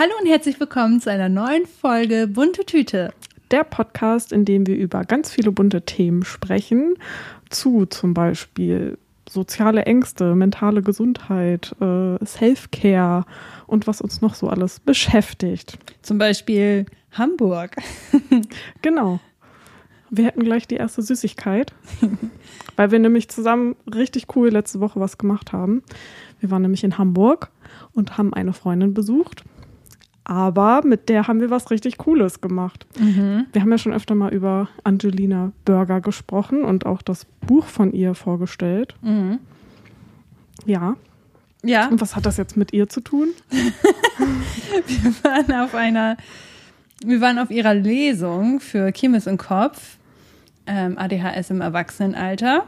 Hallo und herzlich willkommen zu einer neuen Folge Bunte Tüte. Der Podcast, in dem wir über ganz viele bunte Themen sprechen, zu zum Beispiel soziale Ängste, mentale Gesundheit, äh, Self-Care und was uns noch so alles beschäftigt. Zum Beispiel Hamburg. genau. Wir hätten gleich die erste Süßigkeit, weil wir nämlich zusammen richtig cool letzte Woche was gemacht haben. Wir waren nämlich in Hamburg und haben eine Freundin besucht. Aber mit der haben wir was richtig Cooles gemacht. Mhm. Wir haben ja schon öfter mal über Angelina Burger gesprochen und auch das Buch von ihr vorgestellt. Mhm. Ja. Ja. Und was hat das jetzt mit ihr zu tun? wir waren auf einer, wir waren auf ihrer Lesung für Kirmes im Kopf, ähm, ADHS im Erwachsenenalter.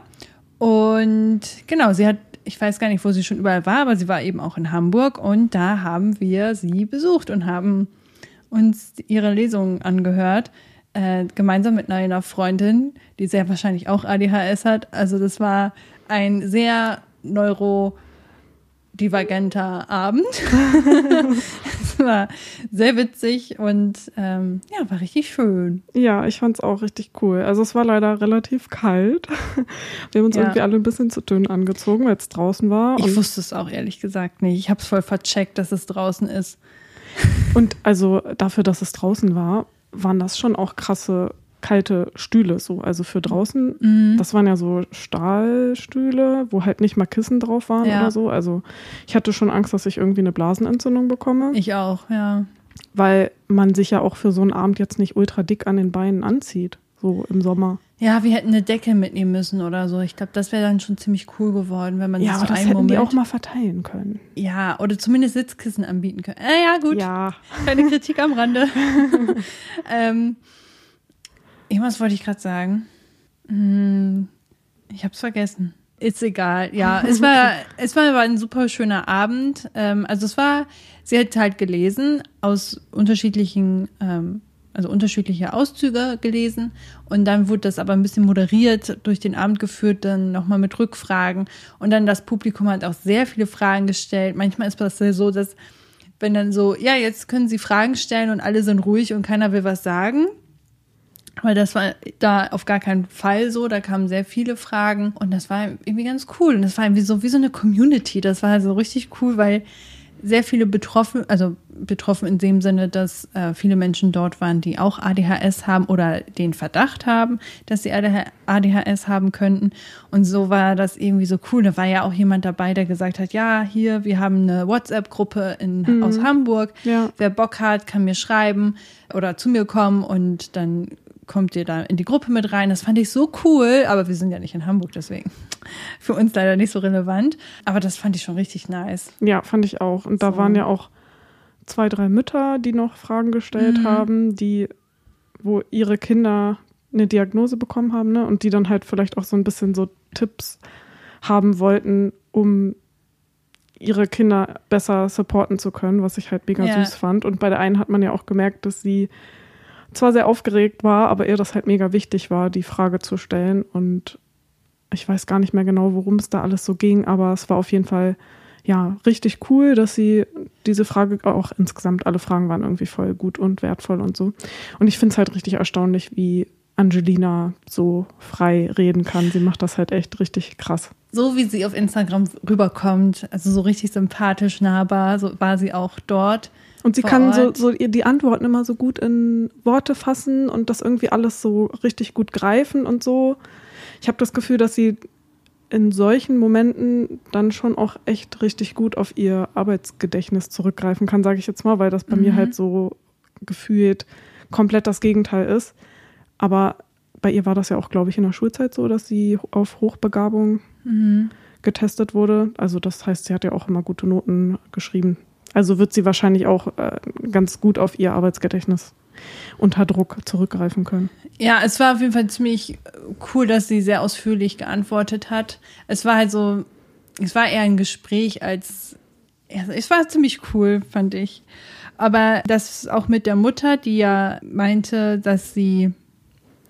Und genau, sie hat ich weiß gar nicht, wo sie schon überall war, aber sie war eben auch in Hamburg und da haben wir sie besucht und haben uns ihre Lesungen angehört, äh, gemeinsam mit einer Freundin, die sehr wahrscheinlich auch ADHS hat. Also das war ein sehr neuro divergenter Abend. es war sehr witzig und ähm, ja, war richtig schön. Ja, ich fand es auch richtig cool. Also es war leider relativ kalt. Wir haben uns ja. irgendwie alle ein bisschen zu dünn angezogen, weil es draußen war. Ich wusste es auch ehrlich gesagt nicht. Ich habe es voll vercheckt, dass es draußen ist. Und also dafür, dass es draußen war, waren das schon auch krasse kalte Stühle, so, also für draußen. Mhm. Das waren ja so Stahlstühle, wo halt nicht mal Kissen drauf waren ja. oder so. Also ich hatte schon Angst, dass ich irgendwie eine Blasenentzündung bekomme. Ich auch, ja. Weil man sich ja auch für so einen Abend jetzt nicht ultra dick an den Beinen anzieht, so im Sommer. Ja, wir hätten eine Decke mitnehmen müssen oder so. Ich glaube, das wäre dann schon ziemlich cool geworden, wenn man ja, das aber so das hätten Moment die auch mal verteilen können. Ja, oder zumindest Sitzkissen anbieten können. Äh, ja, gut. Ja. Keine Kritik am Rande. ähm, Irgendwas wollte ich gerade sagen. Hm, ich habe es vergessen. Ist egal. Ja, es war, es war aber ein super schöner Abend. Ähm, also es war, sie hat halt gelesen aus unterschiedlichen, ähm, also unterschiedliche Auszüge gelesen und dann wurde das aber ein bisschen moderiert durch den Abend geführt, dann nochmal mit Rückfragen und dann das Publikum hat auch sehr viele Fragen gestellt. Manchmal ist das so, dass wenn dann so, ja, jetzt können Sie Fragen stellen und alle sind ruhig und keiner will was sagen weil das war da auf gar keinen Fall so. Da kamen sehr viele Fragen und das war irgendwie ganz cool. Und das war irgendwie so wie so eine Community. Das war so richtig cool, weil sehr viele betroffen, also betroffen in dem Sinne, dass äh, viele Menschen dort waren, die auch ADHS haben oder den Verdacht haben, dass sie ADHS haben könnten. Und so war das irgendwie so cool. Da war ja auch jemand dabei, der gesagt hat, ja, hier, wir haben eine WhatsApp-Gruppe mhm. aus Hamburg. Ja. Wer Bock hat, kann mir schreiben oder zu mir kommen und dann kommt ihr da in die Gruppe mit rein. Das fand ich so cool, aber wir sind ja nicht in Hamburg, deswegen für uns leider nicht so relevant. Aber das fand ich schon richtig nice. Ja, fand ich auch. Und da so. waren ja auch zwei, drei Mütter, die noch Fragen gestellt mhm. haben, die, wo ihre Kinder eine Diagnose bekommen haben, ne? Und die dann halt vielleicht auch so ein bisschen so Tipps haben wollten, um ihre Kinder besser supporten zu können, was ich halt mega ja. süß fand. Und bei der einen hat man ja auch gemerkt, dass sie zwar sehr aufgeregt war, aber ihr das halt mega wichtig war, die Frage zu stellen. Und ich weiß gar nicht mehr genau, worum es da alles so ging, aber es war auf jeden Fall ja richtig cool, dass sie diese Frage auch insgesamt alle Fragen waren irgendwie voll gut und wertvoll und so. Und ich finde es halt richtig erstaunlich, wie Angelina so frei reden kann. Sie macht das halt echt richtig krass. So wie sie auf Instagram rüberkommt, also so richtig sympathisch, nahbar, so war sie auch dort. Und sie kann so, so die Antworten immer so gut in Worte fassen und das irgendwie alles so richtig gut greifen und so. Ich habe das Gefühl, dass sie in solchen Momenten dann schon auch echt richtig gut auf ihr Arbeitsgedächtnis zurückgreifen kann, sage ich jetzt mal, weil das bei mhm. mir halt so gefühlt komplett das Gegenteil ist. Aber bei ihr war das ja auch, glaube ich, in der Schulzeit so, dass sie auf Hochbegabung mhm. getestet wurde. Also das heißt, sie hat ja auch immer gute Noten geschrieben. Also wird sie wahrscheinlich auch äh, ganz gut auf ihr Arbeitsgedächtnis unter Druck zurückgreifen können. Ja, es war auf jeden Fall ziemlich cool, dass sie sehr ausführlich geantwortet hat. Es war halt so, es war eher ein Gespräch als, es war ziemlich cool, fand ich. Aber das auch mit der Mutter, die ja meinte, dass sie,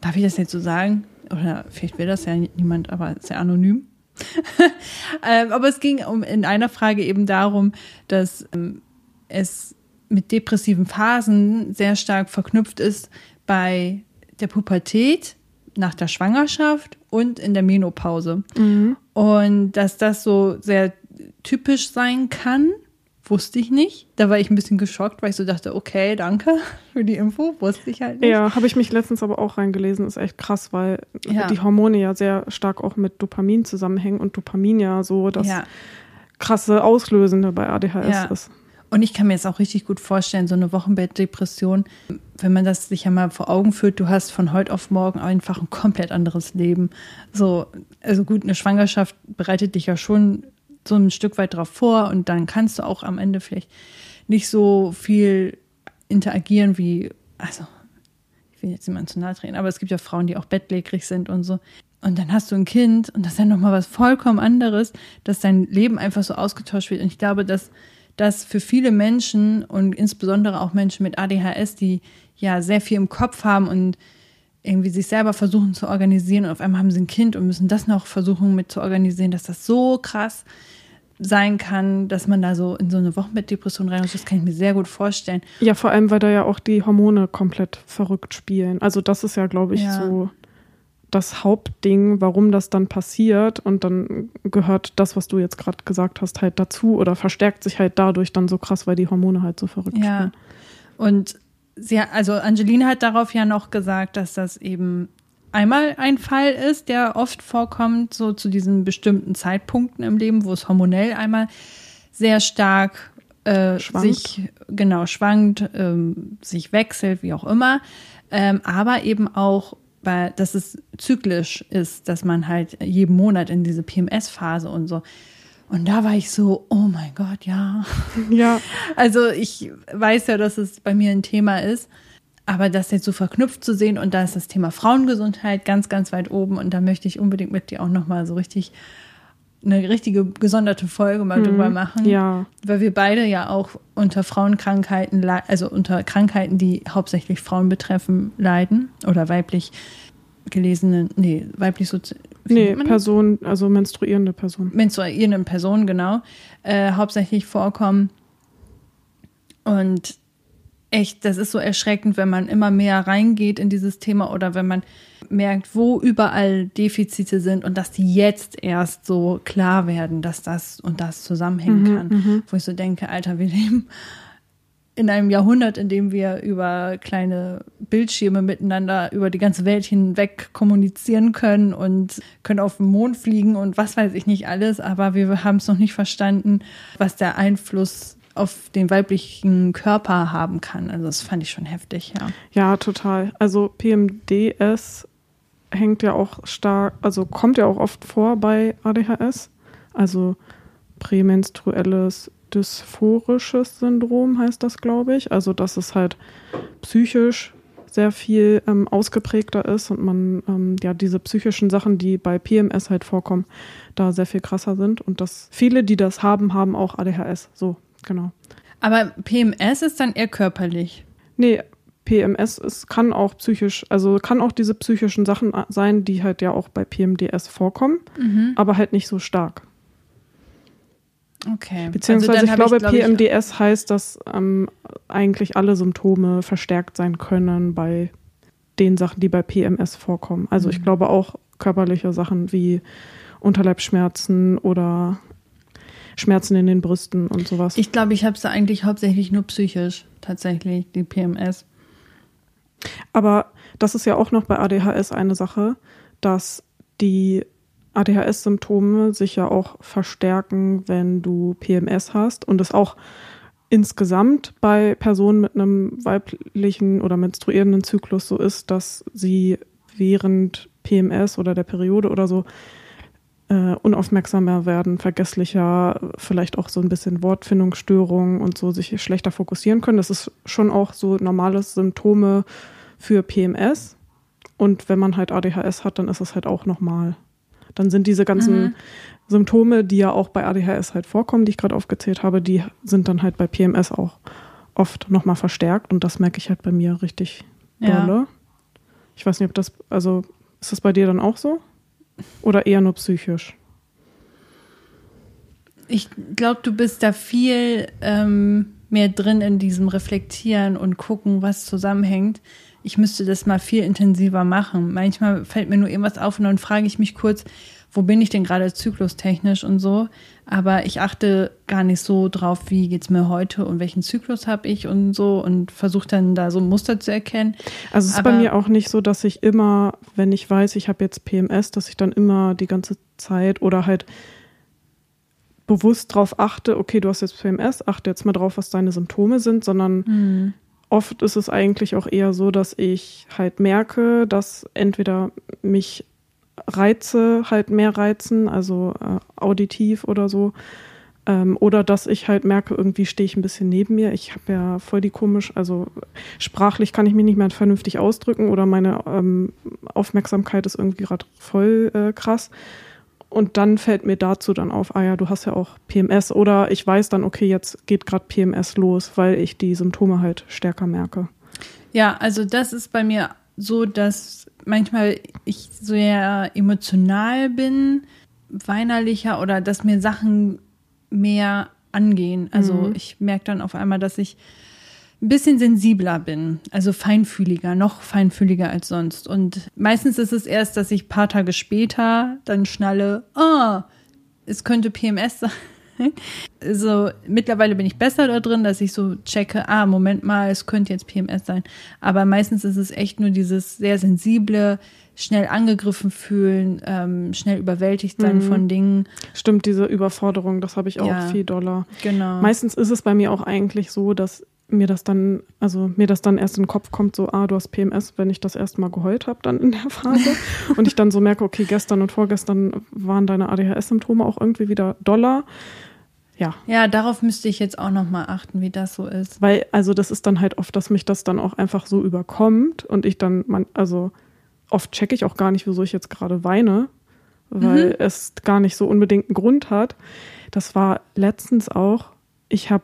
darf ich das jetzt so sagen? Oder vielleicht will das ja niemand, aber sehr anonym. ähm, aber es ging um in einer Frage eben darum, dass ähm, es mit depressiven Phasen sehr stark verknüpft ist bei der Pubertät, nach der Schwangerschaft und in der Menopause. Mhm. Und dass das so sehr typisch sein kann, wusste ich nicht. Da war ich ein bisschen geschockt, weil ich so dachte, okay, danke für die Info, wusste ich halt nicht. Ja, habe ich mich letztens aber auch reingelesen, ist echt krass, weil ja. die Hormone ja sehr stark auch mit Dopamin zusammenhängen und Dopamin ja so das ja. krasse Auslösende bei ADHS ja. ist. Und ich kann mir jetzt auch richtig gut vorstellen, so eine Wochenbettdepression, wenn man das sich ja mal vor Augen führt, du hast von heute auf morgen einfach ein komplett anderes Leben. So, also gut, eine Schwangerschaft bereitet dich ja schon so ein Stück weit drauf vor und dann kannst du auch am Ende vielleicht nicht so viel interagieren wie, also, ich will jetzt niemand zu nahe treten, aber es gibt ja Frauen, die auch bettlägerig sind und so. Und dann hast du ein Kind und das ist ja nochmal was vollkommen anderes, dass dein Leben einfach so ausgetauscht wird. Und ich glaube, dass dass für viele Menschen und insbesondere auch Menschen mit ADHS, die ja sehr viel im Kopf haben und irgendwie sich selber versuchen zu organisieren und auf einmal haben sie ein Kind und müssen das noch versuchen mit zu organisieren, dass das so krass sein kann, dass man da so in so eine Wochenbettdepression rein muss. Das kann ich mir sehr gut vorstellen. Ja, vor allem, weil da ja auch die Hormone komplett verrückt spielen. Also das ist ja, glaube ich, ja. so das Hauptding, warum das dann passiert. Und dann gehört das, was du jetzt gerade gesagt hast, halt dazu oder verstärkt sich halt dadurch dann so krass, weil die Hormone halt so verrückt ja. spielen. Und sie, also Angelina hat darauf ja noch gesagt, dass das eben einmal ein Fall ist, der oft vorkommt, so zu diesen bestimmten Zeitpunkten im Leben, wo es hormonell einmal sehr stark äh, sich genau schwankt, ähm, sich wechselt, wie auch immer, ähm, aber eben auch weil dass es zyklisch ist, dass man halt jeden Monat in diese PMS-Phase und so. Und da war ich so, oh mein Gott, ja. Ja. Also ich weiß ja, dass es bei mir ein Thema ist, aber das jetzt so verknüpft zu sehen und da ist das Thema Frauengesundheit ganz, ganz weit oben und da möchte ich unbedingt mit dir auch nochmal so richtig eine richtige gesonderte Folge mal mhm, drüber machen. Ja. Weil wir beide ja auch unter Frauenkrankheiten, also unter Krankheiten, die hauptsächlich Frauen betreffen, leiden. Oder weiblich gelesene, nee, weiblich so. Nee, Person, also menstruierende Person. Menstruierende Personen, genau. Äh, hauptsächlich vorkommen. Und echt, das ist so erschreckend, wenn man immer mehr reingeht in dieses Thema oder wenn man merkt, wo überall Defizite sind und dass die jetzt erst so klar werden, dass das und das zusammenhängen mhm, kann. Mhm. Wo ich so denke, Alter, wir leben in einem Jahrhundert, in dem wir über kleine Bildschirme miteinander über die ganze Welt hinweg kommunizieren können und können auf den Mond fliegen und was weiß ich nicht alles, aber wir haben es noch nicht verstanden, was der Einfluss auf den weiblichen Körper haben kann. Also das fand ich schon heftig, ja. Ja, total. Also PMDS hängt ja auch stark, also kommt ja auch oft vor bei ADHS. Also prämenstruelles dysphorisches Syndrom heißt das, glaube ich. Also dass es halt psychisch sehr viel ähm, ausgeprägter ist und man ähm, ja diese psychischen Sachen, die bei PMS halt vorkommen, da sehr viel krasser sind und dass viele, die das haben, haben auch ADHS. So genau. Aber PMS ist dann eher körperlich. Nee, PMS ist, kann auch psychisch, also kann auch diese psychischen Sachen sein, die halt ja auch bei PMDS vorkommen, mhm. aber halt nicht so stark. Okay. Beziehungsweise also ich glaube, ich, glaub PMDS ich, heißt, dass ähm, eigentlich alle Symptome verstärkt sein können bei den Sachen, die bei PMS vorkommen. Also mhm. ich glaube auch körperliche Sachen wie Unterleibsschmerzen oder Schmerzen in den Brüsten und sowas. Ich glaube, ich habe es eigentlich hauptsächlich nur psychisch, tatsächlich, die PMS. Aber das ist ja auch noch bei ADHS eine Sache, dass die ADHS-Symptome sich ja auch verstärken, wenn du PMS hast und es auch insgesamt bei Personen mit einem weiblichen oder menstruierenden Zyklus so ist, dass sie während PMS oder der Periode oder so äh, unaufmerksamer werden, vergesslicher, vielleicht auch so ein bisschen Wortfindungsstörungen und so sich schlechter fokussieren können. Das ist schon auch so normale Symptome für PMS. Und wenn man halt ADHS hat, dann ist es halt auch nochmal. Dann sind diese ganzen mhm. Symptome, die ja auch bei ADHS halt vorkommen, die ich gerade aufgezählt habe, die sind dann halt bei PMS auch oft nochmal verstärkt. Und das merke ich halt bei mir richtig ja. dolle. Ich weiß nicht, ob das, also ist das bei dir dann auch so? Oder eher nur psychisch? Ich glaube, du bist da viel ähm, mehr drin in diesem Reflektieren und gucken, was zusammenhängt. Ich müsste das mal viel intensiver machen. Manchmal fällt mir nur irgendwas auf und dann frage ich mich kurz, wo bin ich denn gerade zyklustechnisch und so. Aber ich achte gar nicht so drauf, wie geht's mir heute und welchen Zyklus habe ich und so und versuche dann da so ein Muster zu erkennen. Also es ist bei mir auch nicht so, dass ich immer, wenn ich weiß, ich habe jetzt PMS, dass ich dann immer die ganze Zeit oder halt bewusst drauf achte, okay, du hast jetzt PMS, achte jetzt mal drauf, was deine Symptome sind, sondern Mhm. oft ist es eigentlich auch eher so, dass ich halt merke, dass entweder mich Reize halt mehr reizen, also äh, auditiv oder so, ähm, oder dass ich halt merke, irgendwie stehe ich ein bisschen neben mir. Ich habe ja voll die komisch, also sprachlich kann ich mich nicht mehr vernünftig ausdrücken oder meine ähm, Aufmerksamkeit ist irgendwie gerade voll äh, krass. Und dann fällt mir dazu dann auf, ah ja, du hast ja auch PMS oder ich weiß dann, okay, jetzt geht gerade PMS los, weil ich die Symptome halt stärker merke. Ja, also das ist bei mir so, dass manchmal ich sehr emotional bin, weinerlicher oder dass mir Sachen mehr angehen. Also Mhm. ich merke dann auf einmal, dass ich ein bisschen sensibler bin, also feinfühliger, noch feinfühliger als sonst. Und meistens ist es erst, dass ich ein paar Tage später dann schnalle, ah, es könnte PMS sein. Also mittlerweile bin ich besser da drin, dass ich so checke, ah, Moment mal, es könnte jetzt PMS sein. Aber meistens ist es echt nur dieses sehr sensible, schnell angegriffen fühlen, ähm, schnell überwältigt sein Mhm. von Dingen. Stimmt, diese Überforderung, das habe ich auch Ja. viel doller. Genau. Meistens ist es bei mir auch eigentlich so, dass mir das dann, also mir das dann erst in den Kopf kommt, so, ah, du hast PMS, wenn ich das erste Mal geheult habe, dann in der Phase. und ich dann so merke, okay, gestern und vorgestern waren deine ADHS-Symptome auch irgendwie wieder doller. Ja, ja, darauf müsste ich jetzt auch noch mal achten, wie das so ist. weil, also das ist dann halt oft, dass mich das dann auch einfach so überkommt und ich dann, man, also oft checke ich auch gar nicht, wieso ich jetzt gerade weine, weil Mhm. es gar nicht so unbedingt einen Grund hat. Das war letztens auch, ich habe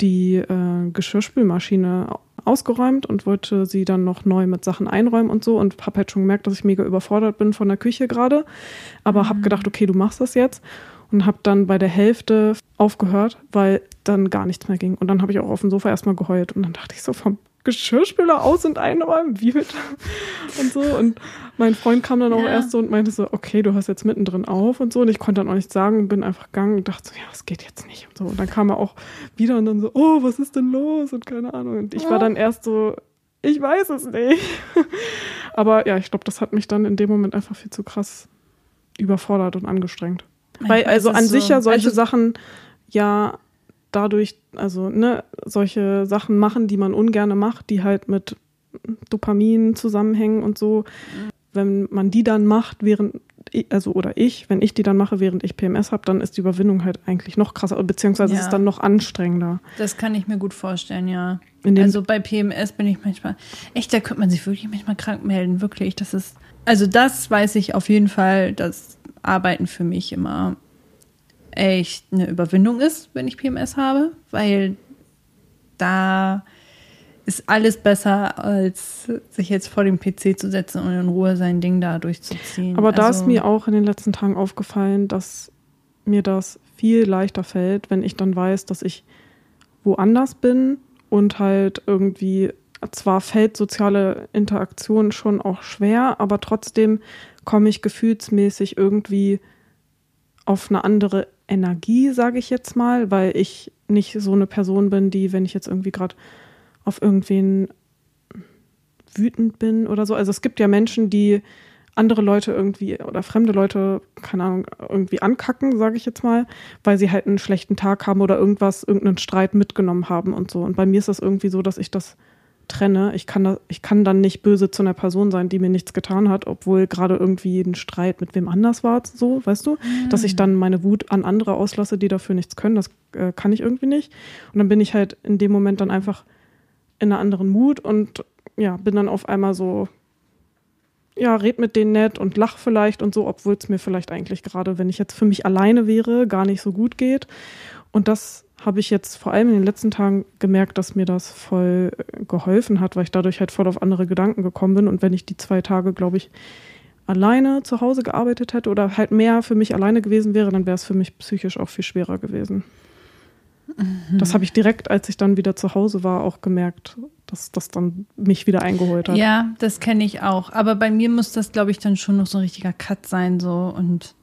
die äh, Geschirrspülmaschine ausgeräumt und wollte sie dann noch neu mit Sachen einräumen und so und habe halt schon gemerkt, dass ich mega überfordert bin von der Küche gerade, aber habe gedacht, okay, du machst das jetzt und habe dann bei der Hälfte aufgehört, weil dann gar nichts mehr ging und dann habe ich auch auf dem Sofa erstmal geheult und dann dachte ich so vom Geschirrspüler aus und einräumen, wie bitte? Und so. Und mein Freund kam dann auch Ja. erst so und meinte so, okay, du hast jetzt mittendrin auf und so. Und ich konnte dann auch nichts sagen und bin einfach gegangen und dachte so, ja, das geht jetzt nicht und so. Und dann kam er auch wieder und dann so, oh, was ist denn los? Und keine Ahnung. Und ich war dann erst so, ich weiß es nicht. Aber ja, ich glaube, das hat mich dann in dem Moment einfach viel zu krass überfordert und angestrengt. Weil also an so- sich ja solche also- Sachen ja dadurch, also ne, solche Sachen machen, die man ungerne macht, die halt mit Dopamin zusammenhängen und so. Wenn man die dann macht, während also oder ich, wenn ich die dann mache, während ich PMS habe, dann ist die Überwindung halt eigentlich noch krasser, beziehungsweise Ja. ist es dann noch anstrengender. Das kann ich mir gut vorstellen, ja. Also bei PMS bin ich manchmal, echt, da könnte man sich wirklich manchmal krank melden, wirklich. Das ist, also das weiß ich auf jeden Fall, dass Arbeiten für mich immer echt eine Überwindung ist, wenn ich PMS habe, weil da ist alles besser, als sich jetzt vor dem PC zu setzen und in Ruhe sein Ding da durchzuziehen. aber da also, ist mir auch in den letzten Tagen aufgefallen, dass mir das viel leichter fällt, wenn ich dann weiß, dass ich woanders bin und halt irgendwie, zwar fällt soziale Interaktion schon auch schwer, aber trotzdem komme ich gefühlsmäßig irgendwie auf eine andere Energie, sage ich jetzt mal, weil ich nicht so eine Person bin, die, wenn ich jetzt irgendwie gerade auf irgendwen wütend bin oder so. Also es gibt ja Menschen, die andere Leute irgendwie oder fremde Leute, keine Ahnung, irgendwie ankacken, sage ich jetzt mal, weil sie halt einen schlechten Tag haben oder irgendwas, irgendeinen Streit mitgenommen haben und so. Und bei mir ist das irgendwie so, dass ich das trenne. Ich kann, da, ich kann dann nicht böse zu einer Person sein, die mir nichts getan hat, obwohl gerade irgendwie ein Streit mit wem anders war, so, weißt du? Dass ich dann meine Wut an andere auslasse, die dafür nichts können, das äh, kann ich irgendwie nicht. Und dann bin ich halt in dem Moment dann einfach in einer anderen Mut und ja, bin dann auf einmal so, ja, red mit denen nett und lach vielleicht und so, obwohl es mir vielleicht eigentlich gerade, wenn ich jetzt für mich alleine wäre, gar nicht so gut geht. Und das habe ich jetzt vor allem in den letzten Tagen gemerkt, dass mir das voll äh, geholfen hat, weil ich dadurch halt voll auf andere Gedanken gekommen bin. Und wenn ich die zwei Tage, glaube ich, alleine zu Hause gearbeitet hätte oder halt mehr für mich alleine gewesen wäre, dann wäre es für mich psychisch auch viel schwerer gewesen. Mhm. Das habe ich direkt, als ich dann wieder zu Hause war, auch gemerkt, dass das dann mich wieder eingeholt hat. Ja, das kenne ich auch. Aber bei mir muss das, glaube ich, dann schon noch so ein richtiger Cut sein, so und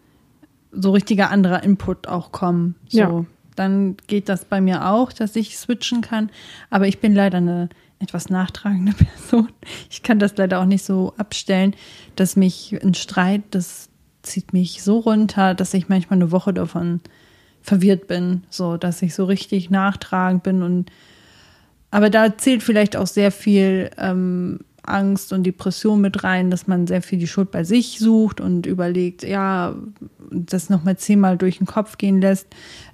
so richtiger anderer Input auch kommen. So. Ja. Dann geht das bei mir auch, dass ich switchen kann. Aber ich bin leider eine etwas nachtragende Person. Ich kann das leider auch nicht so abstellen, dass mich ein Streit, das zieht mich so runter, dass ich manchmal eine Woche davon verwirrt bin, so dass ich so richtig nachtragend bin und aber da zählt vielleicht auch sehr viel ähm, Angst und Depression mit rein, dass man sehr viel die Schuld bei sich sucht und überlegt, ja, das nochmal zehnmal durch den Kopf gehen lässt,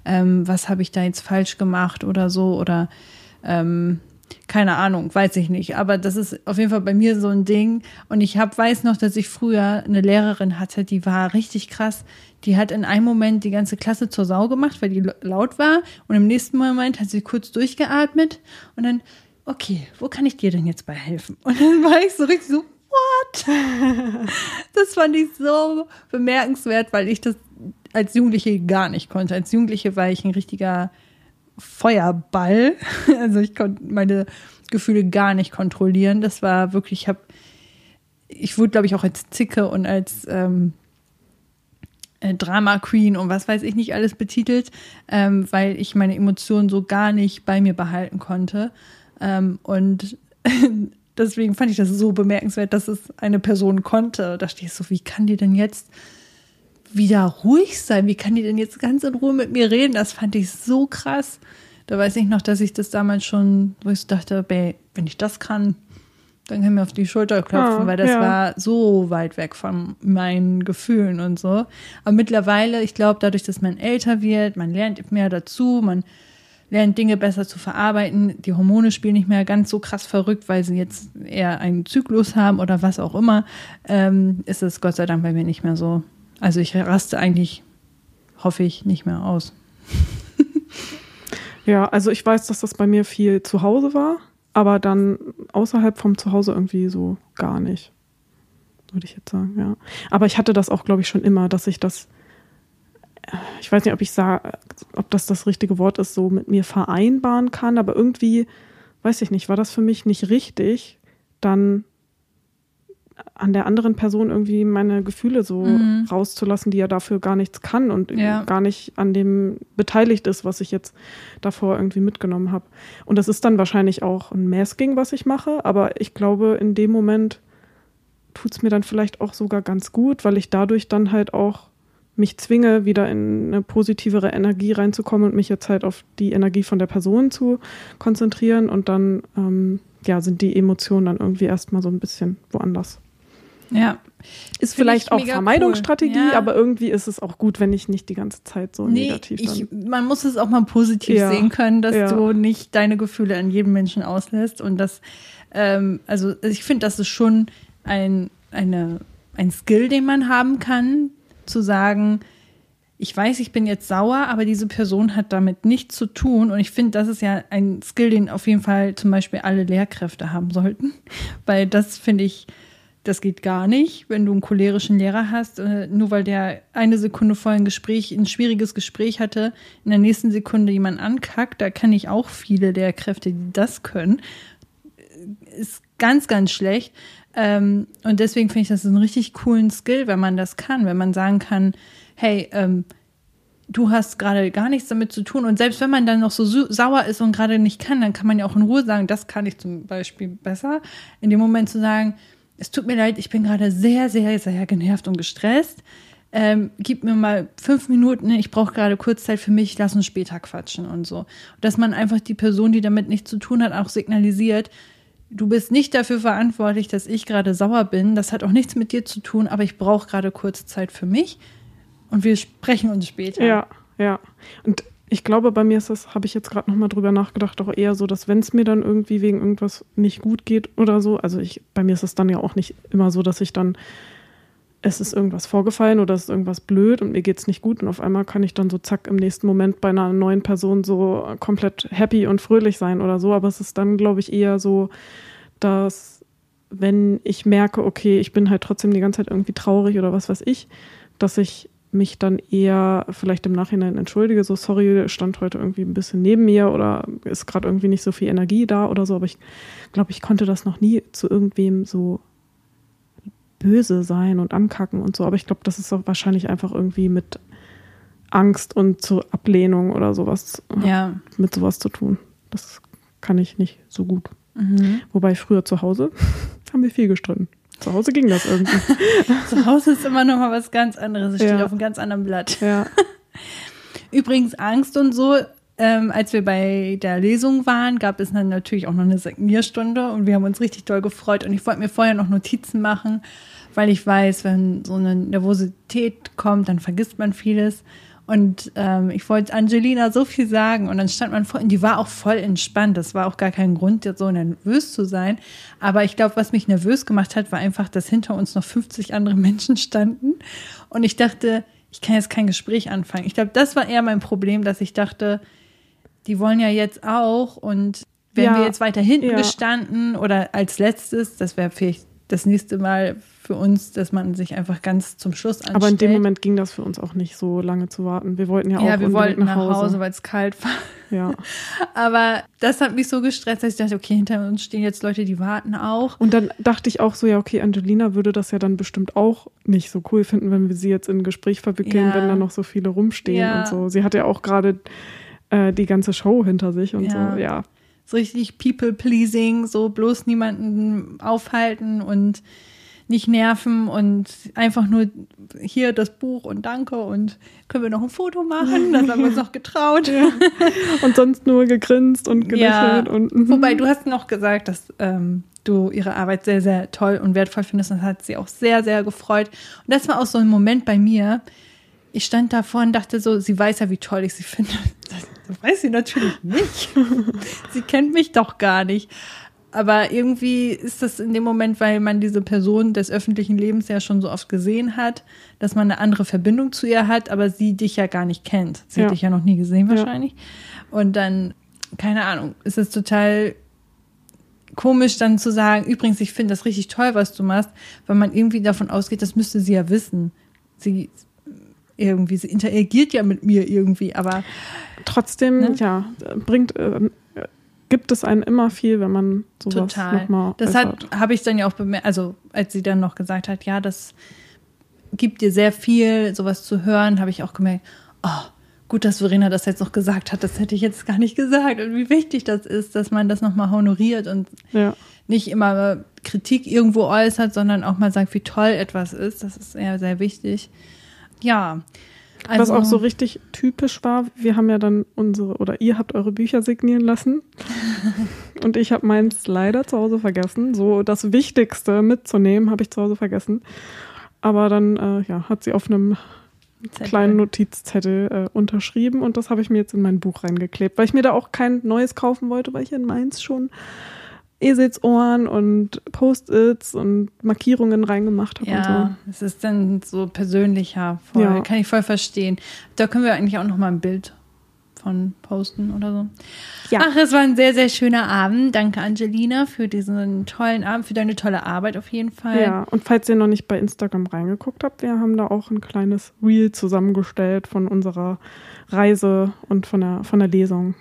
ähm, was habe ich da jetzt falsch gemacht oder so oder ähm, keine Ahnung, weiß ich nicht. Aber das ist auf jeden Fall bei mir so ein Ding. Und ich hab, weiß noch, dass ich früher eine Lehrerin hatte, die war richtig krass. Die hat in einem Moment die ganze Klasse zur Sau gemacht, weil die laut war. Und im nächsten Moment hat sie kurz durchgeatmet und dann, okay, wo kann ich dir denn jetzt bei helfen? Und dann war ich so richtig so, what? Das fand ich so bemerkenswert, weil ich das als Jugendliche gar nicht konnte. Als Jugendliche war ich ein richtiger Feuerball. Also ich konnte meine Gefühle gar nicht kontrollieren. Das war wirklich, ich habe, ich wurde, glaube ich, auch als Zicke und als ähm, äh, Drama Queen und was weiß ich nicht alles betitelt, ähm, weil ich meine Emotionen so gar nicht bei mir behalten konnte. Ähm, und deswegen fand ich das so bemerkenswert, dass es eine Person konnte. Da stehe ich so, wie kann die denn jetzt wieder ruhig sein? Wie kann die denn jetzt ganz in Ruhe mit mir reden? Das fand ich so krass. Da weiß ich noch, dass ich das damals schon, wo ich dachte, wenn ich das kann, dann kann ich mir auf die Schulter klopfen, oh, weil das ja. war so weit weg von meinen Gefühlen und so. Aber mittlerweile, ich glaube, dadurch, dass man älter wird, man lernt mehr dazu, man lernt Dinge besser zu verarbeiten. Die Hormone spielen nicht mehr ganz so krass verrückt, weil sie jetzt eher einen Zyklus haben oder was auch immer. Ähm, ist es Gott sei Dank bei mir nicht mehr so. Also ich raste eigentlich, hoffe ich, nicht mehr aus. ja, also ich weiß, dass das bei mir viel zu Hause war, aber dann außerhalb vom Zuhause irgendwie so gar nicht. Würde ich jetzt sagen, ja. Aber ich hatte das auch, glaube ich, schon immer, dass ich das, ich weiß nicht, ob ich sage, ob das das richtige Wort ist, so mit mir vereinbaren kann, aber irgendwie, weiß ich nicht, war das für mich nicht richtig, dann an der anderen Person irgendwie meine Gefühle so mhm. rauszulassen, die ja dafür gar nichts kann und ja. gar nicht an dem beteiligt ist, was ich jetzt davor irgendwie mitgenommen habe. Und das ist dann wahrscheinlich auch ein Masking, was ich mache, aber ich glaube, in dem Moment tut es mir dann vielleicht auch sogar ganz gut, weil ich dadurch dann halt auch mich zwinge, wieder in eine positivere Energie reinzukommen und mich jetzt halt auf die Energie von der Person zu konzentrieren und dann ähm, ja, sind die Emotionen dann irgendwie erstmal so ein bisschen woanders. Ja. Ist vielleicht auch Vermeidungsstrategie, cool. ja. aber irgendwie ist es auch gut, wenn ich nicht die ganze Zeit so nee, negativ ich, Man muss es auch mal positiv ja. sehen können, dass ja. du nicht deine Gefühle an jedem Menschen auslässt. Und das, ähm, also ich finde, das ist schon ein, eine, ein Skill, den man haben kann, zu sagen, ich weiß, ich bin jetzt sauer, aber diese Person hat damit nichts zu tun. Und ich finde, das ist ja ein Skill, den auf jeden Fall zum Beispiel alle Lehrkräfte haben sollten. Weil das finde ich das geht gar nicht, wenn du einen cholerischen Lehrer hast, äh, nur weil der eine Sekunde vorher ein Gespräch, ein schwieriges Gespräch hatte, in der nächsten Sekunde jemand ankackt. Da kann ich auch viele Lehrkräfte, die das können. Ist ganz, ganz schlecht. Ähm, und deswegen finde ich das einen richtig coolen Skill, wenn man das kann, wenn man sagen kann, hey, ähm, du hast gerade gar nichts damit zu tun. Und selbst wenn man dann noch so sauer ist und gerade nicht kann, dann kann man ja auch in Ruhe sagen, das kann ich zum Beispiel besser. In dem Moment zu sagen, es tut mir leid, ich bin gerade sehr, sehr, sehr genervt und gestresst. Ähm, gib mir mal fünf Minuten, ich brauche gerade kurz Zeit für mich, lass uns später quatschen und so. Dass man einfach die Person, die damit nichts zu tun hat, auch signalisiert, du bist nicht dafür verantwortlich, dass ich gerade sauer bin. Das hat auch nichts mit dir zu tun, aber ich brauche gerade kurz Zeit für mich und wir sprechen uns später. Ja, ja. Und ich glaube, bei mir ist das, habe ich jetzt gerade nochmal drüber nachgedacht, auch eher so, dass wenn es mir dann irgendwie wegen irgendwas nicht gut geht oder so, also ich, bei mir ist es dann ja auch nicht immer so, dass ich dann, es ist irgendwas vorgefallen oder es ist irgendwas blöd und mir geht es nicht gut und auf einmal kann ich dann so zack im nächsten Moment bei einer neuen Person so komplett happy und fröhlich sein oder so, aber es ist dann, glaube ich, eher so, dass wenn ich merke, okay, ich bin halt trotzdem die ganze Zeit irgendwie traurig oder was weiß ich, dass ich mich dann eher vielleicht im Nachhinein entschuldige, so sorry, stand heute irgendwie ein bisschen neben mir oder ist gerade irgendwie nicht so viel Energie da oder so, aber ich glaube, ich konnte das noch nie zu irgendwem so böse sein und ankacken und so, aber ich glaube, das ist auch wahrscheinlich einfach irgendwie mit Angst und zur Ablehnung oder sowas Ja. mit sowas zu tun. Das kann ich nicht so gut. Mhm. Wobei früher zu Hause haben wir viel gestritten. Zu Hause ging das irgendwie. Zu Hause ist immer noch mal was ganz anderes. Es steht Ja. auf einem ganz anderen Blatt. ja. Übrigens Angst und so. Ähm, als wir bei der Lesung waren, gab es dann natürlich auch noch eine Signierstunde und wir haben uns richtig doll gefreut. Und ich wollte mir vorher noch Notizen machen, weil ich weiß, wenn so eine Nervosität kommt, dann vergisst man vieles. Und ähm, ich wollte Angelina so viel sagen und dann stand man vor, und die war auch voll entspannt. Das war auch gar kein Grund, jetzt so nervös zu sein. Aber ich glaube, was mich nervös gemacht hat, war einfach, dass hinter uns noch 50 andere Menschen standen. Und ich dachte, ich kann jetzt kein Gespräch anfangen. Ich glaube, das war eher mein Problem, dass ich dachte, die wollen ja jetzt auch und wären Ja, wir jetzt weiter hinten ja. gestanden oder als letztes, das wäre vielleicht das nächste Mal für uns, dass man sich einfach ganz zum Schluss anstellt. Aber in dem Moment ging das für uns auch nicht so lange zu warten. Wir wollten ja auch ja, wir wollten nach Hause, Hause. weil es kalt war. Ja. Aber das hat mich so gestresst, dass ich dachte, okay, hinter uns stehen jetzt Leute, die warten auch. Und dann dachte ich auch so, ja, okay, Angelina würde das ja dann bestimmt auch nicht so cool finden, wenn wir sie jetzt in ein Gespräch verwickeln, Ja. wenn da noch so viele rumstehen Ja. und so. Sie hat ja auch gerade äh, die ganze Show hinter sich und Ja. so, ja. So richtig people-pleasing, so bloß niemanden aufhalten und nicht nerven und einfach nur hier das Buch und danke und können wir noch ein Foto machen? Das haben wir uns noch getraut. Und sonst nur gegrinst und gelächelt und mhm. Wobei du hast noch gesagt, dass ähm, du ihre Arbeit sehr, sehr toll und wertvoll findest. Und das hat sie auch sehr, sehr gefreut. Und das war auch so ein Moment bei mir. Ich stand davor und dachte so, sie weiß ja, wie toll ich sie finde. Das weiß sie natürlich nicht. sie kennt mich doch gar nicht. Aber irgendwie ist das in dem Moment, weil man diese Person des öffentlichen Lebens ja schon so oft gesehen hat, dass man eine andere Verbindung zu ihr hat, aber sie dich ja gar nicht kennt. Sie Ja. hat dich ja noch nie gesehen Ja. wahrscheinlich. Und dann, keine Ahnung, ist es total komisch dann zu sagen, übrigens, ich finde das richtig toll, was du machst, weil man irgendwie davon ausgeht, das müsste sie ja wissen. Sie irgendwie, sie interagiert ja mit mir irgendwie, aber trotzdem, Ne? ja, bringt, äh, gibt es einen immer viel, wenn man sowas total. nochmal Das hat habe ich dann ja auch bemerkt, also als sie dann noch gesagt hat, ja, das gibt dir sehr viel, sowas zu hören, habe ich auch gemerkt, oh, gut, dass Verena das jetzt noch gesagt hat, das hätte ich jetzt gar nicht gesagt und wie wichtig das ist, dass man das nochmal honoriert und Ja. nicht immer Kritik irgendwo äußert, sondern auch mal sagt, wie toll etwas ist. Das ist eher sehr wichtig. Ja. Was Also, auch so richtig typisch war, wir haben ja dann unsere, oder ihr habt eure Bücher signieren lassen. und ich habe meins leider zu Hause vergessen. So das Wichtigste mitzunehmen, habe ich zu Hause vergessen. Aber dann äh, ja, hat sie auf einem Zettel. kleinen Notizzettel äh, unterschrieben und das habe ich mir jetzt in mein Buch reingeklebt, weil ich mir da auch kein neues kaufen wollte, weil ich in meins schon Eselsohren und Post-its und Markierungen reingemacht habe und so. Ja, es ist dann so persönlicher. Voll. Ja. Kann ich voll verstehen. Da können wir eigentlich auch noch mal ein Bild von posten oder so. Ja. Ach, es war ein sehr, sehr schöner Abend. Danke, Angelina, für diesen tollen Abend, für deine tolle Arbeit auf jeden Fall. Ja, und falls ihr noch nicht bei Instagram reingeguckt habt, wir haben da auch ein kleines Reel zusammengestellt von unserer Reise und von der, von der Lesung.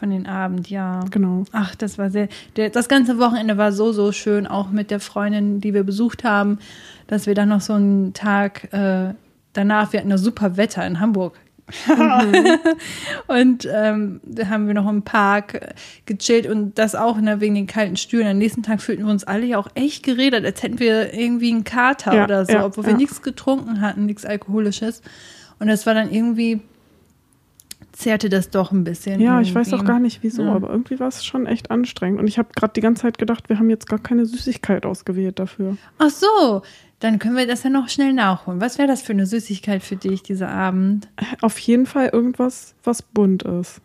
Von den Abend, ja. Genau. Ach, das war sehr. Der, das ganze Wochenende war so, so schön, auch mit der Freundin, die wir besucht haben, dass wir dann noch so einen Tag äh, danach, wir hatten ja super Wetter in Hamburg. und ähm, da haben wir noch im Park äh, gechillt und das auch ne, wegen den kalten Stühlen. Am nächsten Tag fühlten wir uns alle ja auch echt geredet, als hätten wir irgendwie einen Kater Ja, oder so, ja, obwohl wir ja. nichts getrunken hatten, nichts Alkoholisches. Und das war dann irgendwie, zehrte das doch ein bisschen. Ja, ich weiß auch gar nicht wieso, Ja. aber irgendwie war es schon echt anstrengend. Und ich habe gerade die ganze Zeit gedacht, wir haben jetzt gar keine Süßigkeit ausgewählt dafür. Ach so, dann können wir das ja noch schnell nachholen. Was wäre das für eine Süßigkeit für dich dieser Abend? Auf jeden Fall irgendwas, was bunt ist.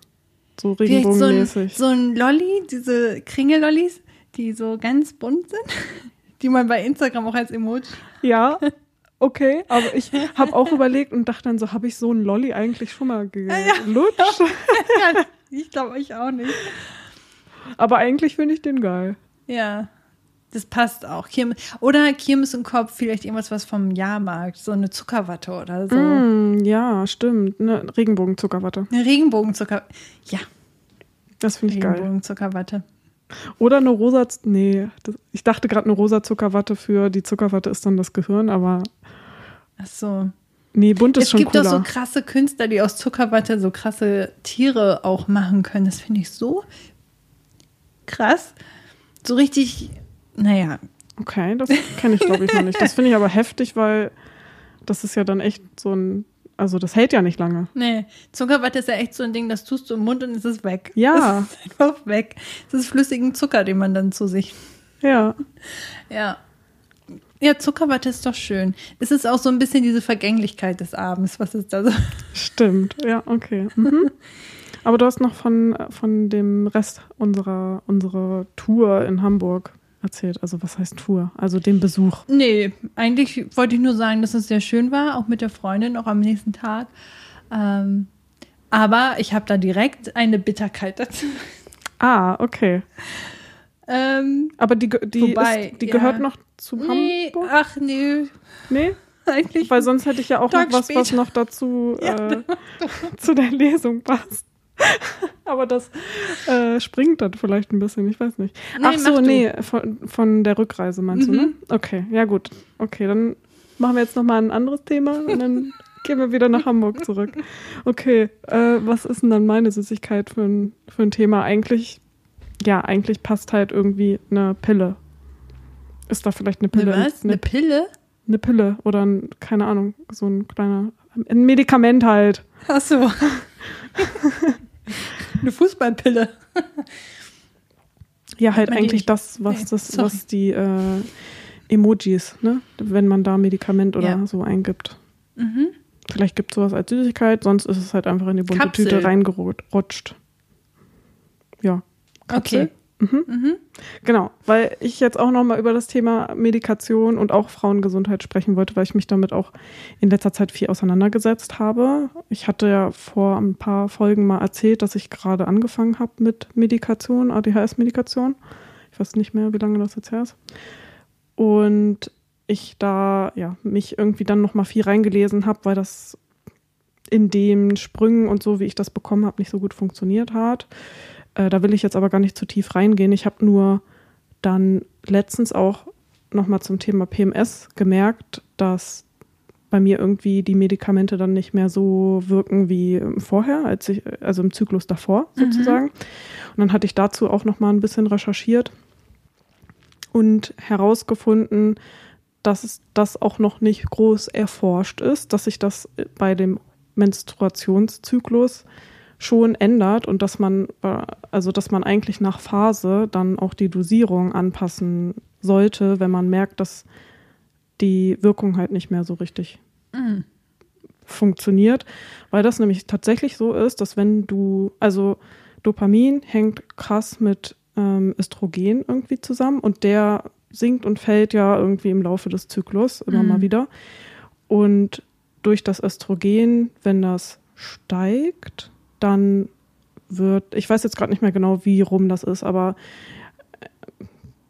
So Vielleicht so ein, regenbogenmäßig. so ein Lolli, diese Kringellollis, die so ganz bunt sind, die man bei Instagram auch als Emoji. Ja, okay, aber ich habe auch überlegt und dachte dann so, habe ich so einen Lolli eigentlich schon mal gelutscht? ich glaube ich auch nicht. Aber eigentlich finde ich den geil. Ja. Das passt auch. Oder Kirmes im Kopf, vielleicht irgendwas was vom Jahrmarkt, so eine Zuckerwatte oder so. Mm, ja, stimmt. Eine Regenbogenzuckerwatte. Eine Regenbogenzuckerwatte. Ja. Das finde ich geil. Regenbogenzuckerwatte. Oder eine rosa, nee, das, ich dachte gerade eine rosa Zuckerwatte für die Zuckerwatte ist dann das Gehirn, aber. Ach so. Nee, bunt ist es schon gibt cooler. doch so krasse Künstler, die aus Zuckerwatte so krasse Tiere auch machen können. Das finde ich so krass. So richtig, naja. Okay, das kenne ich glaube ich noch nicht. Das finde ich aber heftig, weil das ist ja dann echt so ein, also das hält ja nicht lange. Nee, Zuckerwatte ist ja echt so ein Ding, das tust du im Mund und es ist weg. Ja. Es ist einfach weg. Es ist flüssigen Zucker, den man dann zu sich. Ja. Ja. Ja, Zuckerwatte ist doch schön. Es ist auch so ein bisschen diese Vergänglichkeit des Abends, was ist da so? Stimmt, ja, okay. Mhm. Aber du hast noch von, von dem Rest unserer, unserer Tour in Hamburg erzählt. Also was heißt Tour? Also dem Besuch. Nee, eigentlich wollte ich nur sagen, dass es sehr schön war, auch mit der Freundin, auch am nächsten Tag. Ähm, aber ich habe da direkt eine Bitterkeit dazu. Ah, okay. Ähm, Aber die, die, Wobei, ist, die ja. gehört noch zu nee, Hamburg? ach nee, Nee? eigentlich. Weil sonst hätte ich ja auch Tag noch was, was später. noch dazu Ja. äh, zu der Lesung passt. Aber das äh, springt dann vielleicht ein bisschen, ich weiß nicht. Nee, Ach so, nee, von, von der Rückreise meinst du, ne? Mhm. Okay, ja gut. Okay, dann machen wir jetzt nochmal ein anderes Thema und dann gehen wir wieder nach Hamburg zurück. Okay, äh, was ist denn dann meine Süßigkeit für ein, für ein Thema? Eigentlich, ja, eigentlich passt halt irgendwie eine Pille. Ist da vielleicht eine Pille? Eine was? Eine Pille? eine Pille oder ein, keine Ahnung, so ein kleiner, ein Medikament halt. Ach so. Eine Fußballpille. Ja, halt eigentlich nicht? das, was Nee, das, sorry. was die äh, Emojis, ne? Wenn man da Medikament oder Ja. so eingibt. Mhm. Vielleicht gibt es sowas als Süßigkeit, sonst ist es halt einfach in die bunte Kapsel. Tüte reingerutscht. Ja. Kapsel. Okay. Mhm. Genau, weil ich jetzt auch nochmal über das Thema Medikation und auch Frauengesundheit sprechen wollte, weil ich mich damit auch in letzter Zeit viel auseinandergesetzt habe. Ich hatte ja vor ein paar Folgen mal erzählt, dass ich gerade angefangen habe mit Medikation, ADHS-Medikation. Ich weiß nicht mehr, wie lange das jetzt her ist. Und ich da ja mich irgendwie dann nochmal viel reingelesen habe, weil das in den Sprüngen und so, wie ich das bekommen habe, nicht so gut funktioniert hat. Äh, da will ich jetzt aber gar nicht zu tief reingehen. Ich habe nur dann letztens auch nochmal zum Thema PMS gemerkt, dass bei mir irgendwie die Medikamente dann nicht mehr so wirken wie vorher, als ich, also im Zyklus davor sozusagen. Und dann hatte ich dazu auch nochmal ein bisschen recherchiert und herausgefunden, dass das auch noch nicht groß erforscht ist, dass sich das bei dem Menstruationszyklus schon ändert und dass man, äh, also dass man eigentlich nach Phase dann auch die Dosierung anpassen sollte, wenn man merkt, dass die Wirkung halt nicht mehr so richtig Mhm. funktioniert, weil das nämlich tatsächlich so ist, dass wenn du, also Dopamin hängt krass mit ähm, Östrogen irgendwie zusammen und der sinkt und fällt ja irgendwie im Laufe des Zyklus immer Mhm. mal wieder. Und durch das Östrogen, wenn das steigt, dann wird, ich weiß jetzt gerade nicht mehr genau, wie rum das ist, aber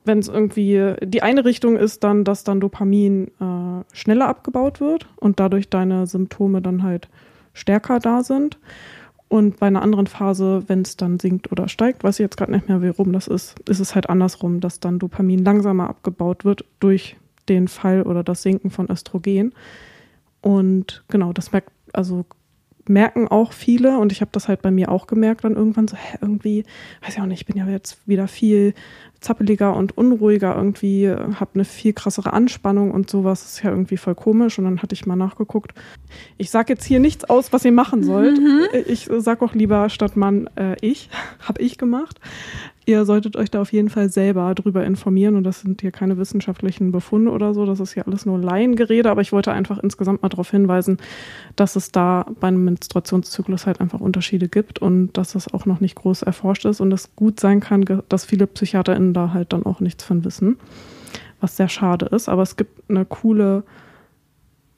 wenn es irgendwie, die eine Richtung ist dann, dass dann Dopamin äh, schneller abgebaut wird und dadurch deine Symptome dann halt stärker da sind. Und bei einer anderen Phase, wenn es dann sinkt oder steigt, weiß ich jetzt gerade nicht mehr, wie rum das ist, ist es halt andersrum, dass dann Dopamin langsamer abgebaut wird durch den Fall oder das Sinken von Östrogen. Und genau, das merkt, also merken auch viele und ich habe das halt bei mir auch gemerkt, dann irgendwann so, hä, irgendwie, weiß ich auch nicht, ich bin ja jetzt wieder viel zappeliger und unruhiger, irgendwie habe eine viel krassere Anspannung und sowas, ist ja irgendwie voll komisch und dann hatte ich mal nachgeguckt. Ich sage jetzt hier nichts aus, was ihr machen sollt. Ich sag auch lieber statt Mann äh, ich, habe ich gemacht. Ihr solltet euch da auf jeden Fall selber drüber informieren und das sind hier keine wissenschaftlichen Befunde oder so, das ist hier alles nur Laiengerede, aber ich wollte einfach insgesamt mal darauf hinweisen, dass es da beim Menstruationszyklus halt einfach Unterschiede gibt und dass das auch noch nicht groß erforscht ist und es gut sein kann, dass viele PsychiaterInnen da halt dann auch nichts von wissen, was sehr schade ist, aber es gibt eine coole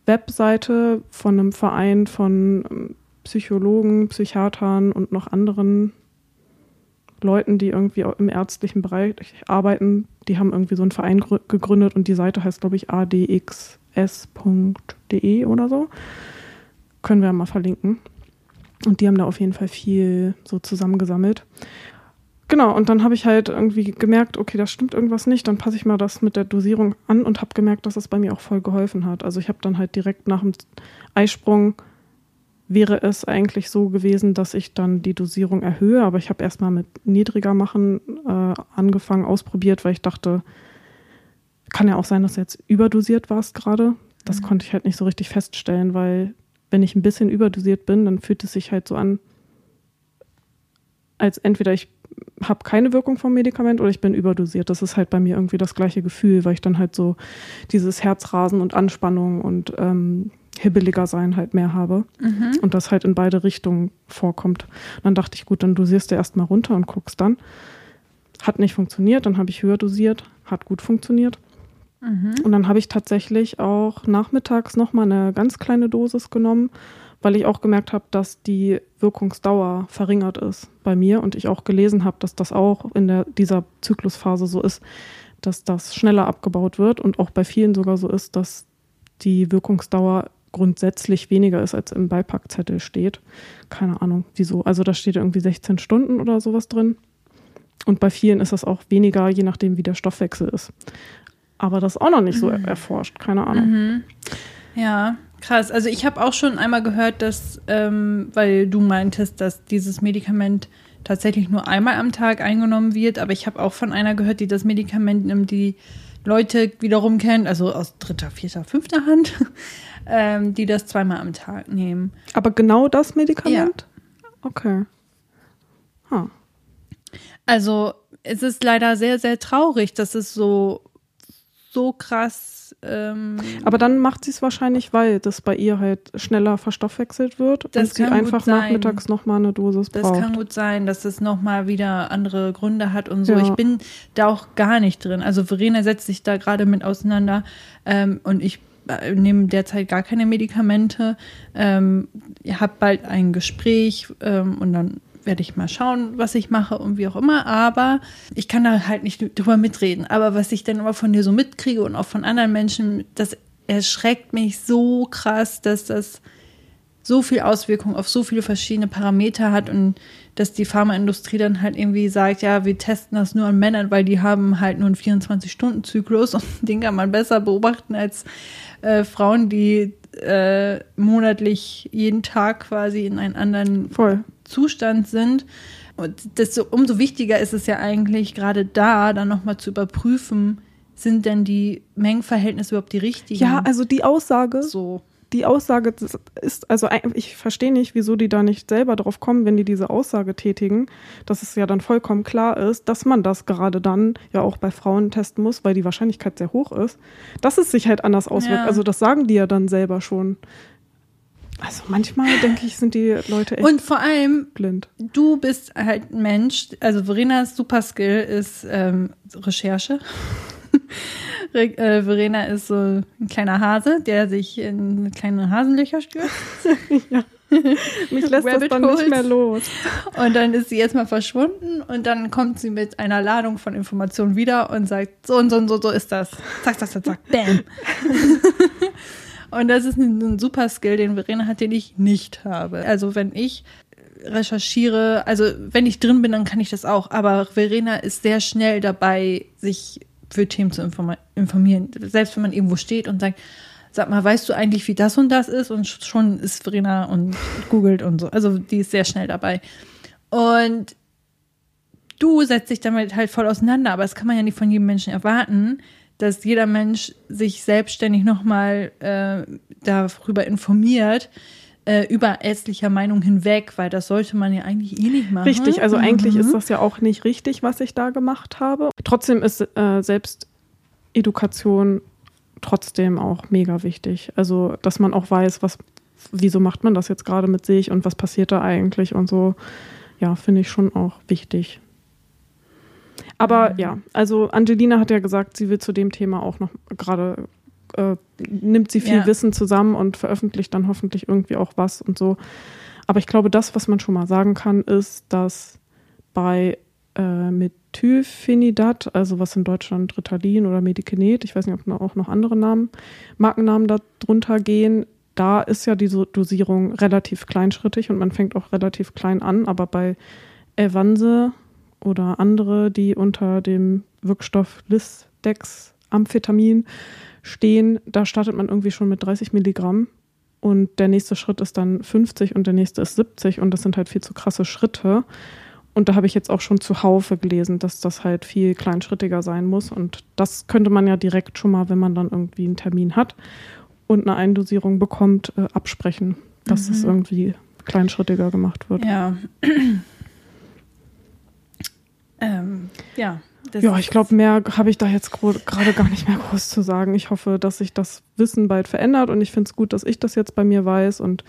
Webseite von einem Verein von ähm, Psychologen, Psychiatern und noch anderen Leuten, die irgendwie im ärztlichen Bereich arbeiten, die haben irgendwie so einen Verein gegründet und die Seite heißt, glaube ich, adxs.de oder so. Können wir mal verlinken. Und die haben da auf jeden Fall viel so zusammengesammelt. Genau, und dann habe ich halt irgendwie gemerkt, okay, da stimmt irgendwas nicht. Dann passe ich mal das mit der Dosierung an und habe gemerkt, dass das bei mir auch voll geholfen hat. Also ich habe dann halt direkt nach dem Eisprung wäre es eigentlich so gewesen, dass ich dann die Dosierung erhöhe, aber ich habe erstmal mit niedriger machen äh, angefangen, ausprobiert, weil ich dachte, kann ja auch sein, dass du jetzt überdosiert warst gerade. Das mhm. konnte ich halt nicht so richtig feststellen, weil wenn ich ein bisschen überdosiert bin, dann fühlt es sich halt so an, als entweder ich habe keine Wirkung vom Medikament oder ich bin überdosiert. Das ist halt bei mir irgendwie das gleiche Gefühl, weil ich dann halt so dieses Herzrasen und Anspannung und ähm, hibbeliger sein halt mehr habe. Mhm. Und das halt in beide Richtungen vorkommt. Und dann dachte ich, gut, dann dosierst du erstmal runter und guckst dann. Hat nicht funktioniert, dann habe ich höher dosiert, hat gut funktioniert. Mhm. Und dann habe ich tatsächlich auch nachmittags nochmal eine ganz kleine Dosis genommen weil ich auch gemerkt habe, dass die Wirkungsdauer verringert ist bei mir und ich auch gelesen habe, dass das auch in der, dieser Zyklusphase so ist, dass das schneller abgebaut wird und auch bei vielen sogar so ist, dass die Wirkungsdauer grundsätzlich weniger ist, als im Beipackzettel steht. Keine Ahnung, wieso. Also da steht irgendwie 16 Stunden oder sowas drin. Und bei vielen ist das auch weniger, je nachdem, wie der Stoffwechsel ist. Aber das ist auch noch nicht so mhm. erforscht, keine Ahnung. Mhm. Ja, Krass, also ich habe auch schon einmal gehört, dass, ähm, weil du meintest, dass dieses Medikament tatsächlich nur einmal am Tag eingenommen wird, aber ich habe auch von einer gehört, die das Medikament nimmt, die Leute wiederum kennt, also aus dritter, vierter, fünfter Hand, ähm, die das zweimal am Tag nehmen. Aber genau das Medikament? Ja. Okay. Huh. Also es ist leider sehr, sehr traurig, dass es so, so krass ähm, Aber dann macht sie es wahrscheinlich, weil das bei ihr halt schneller verstoffwechselt wird und sie einfach nachmittags nochmal eine Dosis das braucht. Das kann gut sein, dass es nochmal wieder andere Gründe hat und so. Ja. Ich bin da auch gar nicht drin. Also Verena setzt sich da gerade mit auseinander ähm, und ich nehme derzeit gar keine Medikamente. Ähm, habt bald ein Gespräch ähm, und dann werde ich mal schauen, was ich mache und wie auch immer. Aber ich kann da halt nicht drüber mitreden. Aber was ich dann immer von dir so mitkriege und auch von anderen Menschen, das erschreckt mich so krass, dass das so viel Auswirkung auf so viele verschiedene Parameter hat und dass die Pharmaindustrie dann halt irgendwie sagt, ja, wir testen das nur an Männern, weil die haben halt nur einen 24-Stunden-Zyklus und den kann man besser beobachten als äh, Frauen, die äh, monatlich jeden Tag quasi in einen anderen Voll. Zustand sind. Und desto, umso wichtiger ist es ja eigentlich, gerade da dann nochmal zu überprüfen, sind denn die Mengenverhältnisse überhaupt die richtigen? Ja, also die Aussage. So die Aussage ist, also ich verstehe nicht, wieso die da nicht selber drauf kommen, wenn die diese Aussage tätigen, dass es ja dann vollkommen klar ist, dass man das gerade dann ja auch bei Frauen testen muss, weil die Wahrscheinlichkeit sehr hoch ist, dass es sich halt anders auswirkt. Ja. Also das sagen die ja dann selber schon. Also manchmal denke ich, sind die Leute echt Und vor allem blind. Du bist halt ein Mensch, also Verenas Superskill ist ähm, Recherche. äh, Verena ist so ein kleiner Hase, der sich in kleine Hasenlöcher stürzt. ja. Mich lässt Rabbit das dann Holes. nicht mehr los. Und dann ist sie erstmal verschwunden und dann kommt sie mit einer Ladung von Informationen wieder und sagt, so und so und so, so ist das. Zack, zack, zack, zack, bam. und das ist ein, ein super Skill, den Verena hat, den ich nicht habe. Also wenn ich recherchiere, also wenn ich drin bin, dann kann ich das auch. Aber Verena ist sehr schnell dabei, sich für Themen zu informieren. Selbst wenn man irgendwo steht und sagt, sag mal, weißt du eigentlich, wie das und das ist? Und schon ist Verena und googelt und so. Also die ist sehr schnell dabei. Und du setzt dich damit halt voll auseinander, aber das kann man ja nicht von jedem Menschen erwarten, dass jeder Mensch sich selbstständig nochmal äh, darüber informiert, äh, über ärztlicher Meinung hinweg, weil das sollte man ja eigentlich eh nicht machen. Richtig, also mhm. eigentlich ist das ja auch nicht richtig, was ich da gemacht habe. Trotzdem ist äh, Selbstedukation trotzdem auch mega wichtig. Also, dass man auch weiß, was, wieso macht man das jetzt gerade mit sich und was passiert da eigentlich und so. Ja, finde ich schon auch wichtig. Aber mhm. ja, also Angelina hat ja gesagt, sie will zu dem Thema auch noch gerade äh, nimmt sie viel ja. Wissen zusammen und veröffentlicht dann hoffentlich irgendwie auch was und so. Aber ich glaube, das, was man schon mal sagen kann, ist, dass bei äh, Methylphenidat, also was in Deutschland Ritalin oder Medikinet, ich weiß nicht, ob auch noch andere Namen, Markennamen darunter gehen. Da ist ja diese Dosierung relativ kleinschrittig und man fängt auch relativ klein an, aber bei Evanse oder andere, die unter dem Wirkstoff Lisdex Amphetamin stehen, da startet man irgendwie schon mit 30 Milligramm und der nächste Schritt ist dann 50 und der nächste ist 70 und das sind halt viel zu krasse Schritte. Und da habe ich jetzt auch schon zuhaufe gelesen, dass das halt viel kleinschrittiger sein muss. Und das könnte man ja direkt schon mal, wenn man dann irgendwie einen Termin hat und eine Eindosierung bekommt, äh, absprechen, dass mhm. es irgendwie kleinschrittiger gemacht wird. Ja. ähm, ja. Ja, ich glaube, mehr habe ich da jetzt gerade gar nicht mehr groß zu sagen. Ich hoffe, dass sich das Wissen bald verändert und ich finde es gut, dass ich das jetzt bei mir weiß und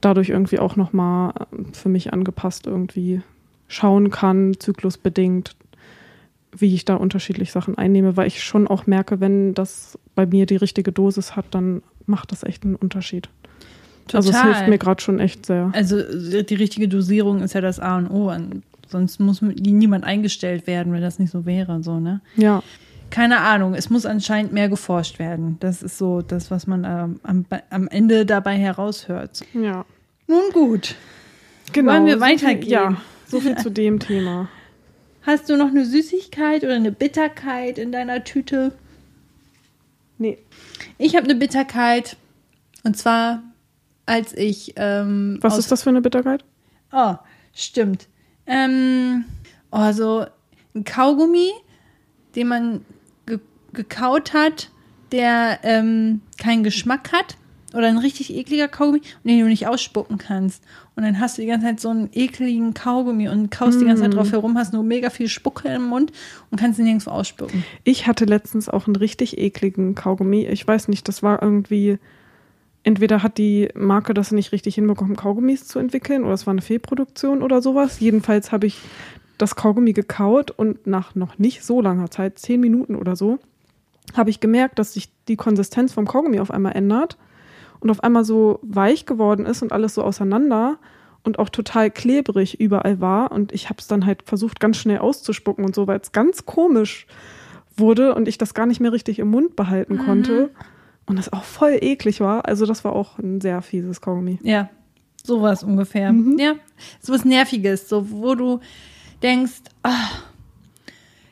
dadurch irgendwie auch nochmal äh, für mich angepasst irgendwie schauen kann, zyklusbedingt, wie ich da unterschiedlich Sachen einnehme, weil ich schon auch merke, wenn das bei mir die richtige Dosis hat, dann macht das echt einen Unterschied. Total. Also es hilft mir gerade schon echt sehr. Also die richtige Dosierung ist ja das A und O. Sonst muss niemand eingestellt werden, wenn das nicht so wäre. So, ne? Ja. Keine Ahnung, es muss anscheinend mehr geforscht werden. Das ist so das, was man ähm, am, am Ende dabei heraushört. Ja. Nun gut. Genau. Wollen wir weitergehen? Ja, so viel zu dem Thema. Hast du noch eine Süßigkeit oder eine Bitterkeit in deiner Tüte? Nee. Ich habe eine Bitterkeit. Und zwar, als ich. Ähm, Was ist das für eine Bitterkeit? Oh, stimmt. Ähm, oh, so ein Kaugummi, den man ge gekaut hat, der ähm, keinen Geschmack hat oder ein richtig ekliger Kaugummi den du nicht ausspucken kannst. Und dann hast du die ganze Zeit so einen ekligen Kaugummi und kaust mm. die ganze Zeit drauf herum, hast nur mega viel Spucke im Mund und kannst ihn nirgendwo ausspucken. Ich hatte letztens auch einen richtig ekligen Kaugummi. Ich weiß nicht, das war irgendwie. Entweder hat die Marke das nicht richtig hinbekommen, Kaugummis zu entwickeln, oder es war eine Fehlproduktion oder sowas. Jedenfalls habe ich das Kaugummi gekaut und nach noch nicht so langer Zeit, zehn Minuten oder so, habe ich gemerkt, dass sich die Konsistenz vom Kaugummi auf einmal ändert und auf einmal so weich geworden ist und alles so auseinander und auch total klebrig überall war. Und ich habe es dann halt versucht, ganz schnell auszuspucken und so, weil es ganz komisch wurde und ich das gar nicht mehr richtig im Mund behalten mhm. konnte. Und das auch voll eklig war. Also, das war auch ein sehr fieses Kaugummi. Ja, sowas ungefähr. Mhm. Ja, sowas Nerviges, so wo du denkst, ach,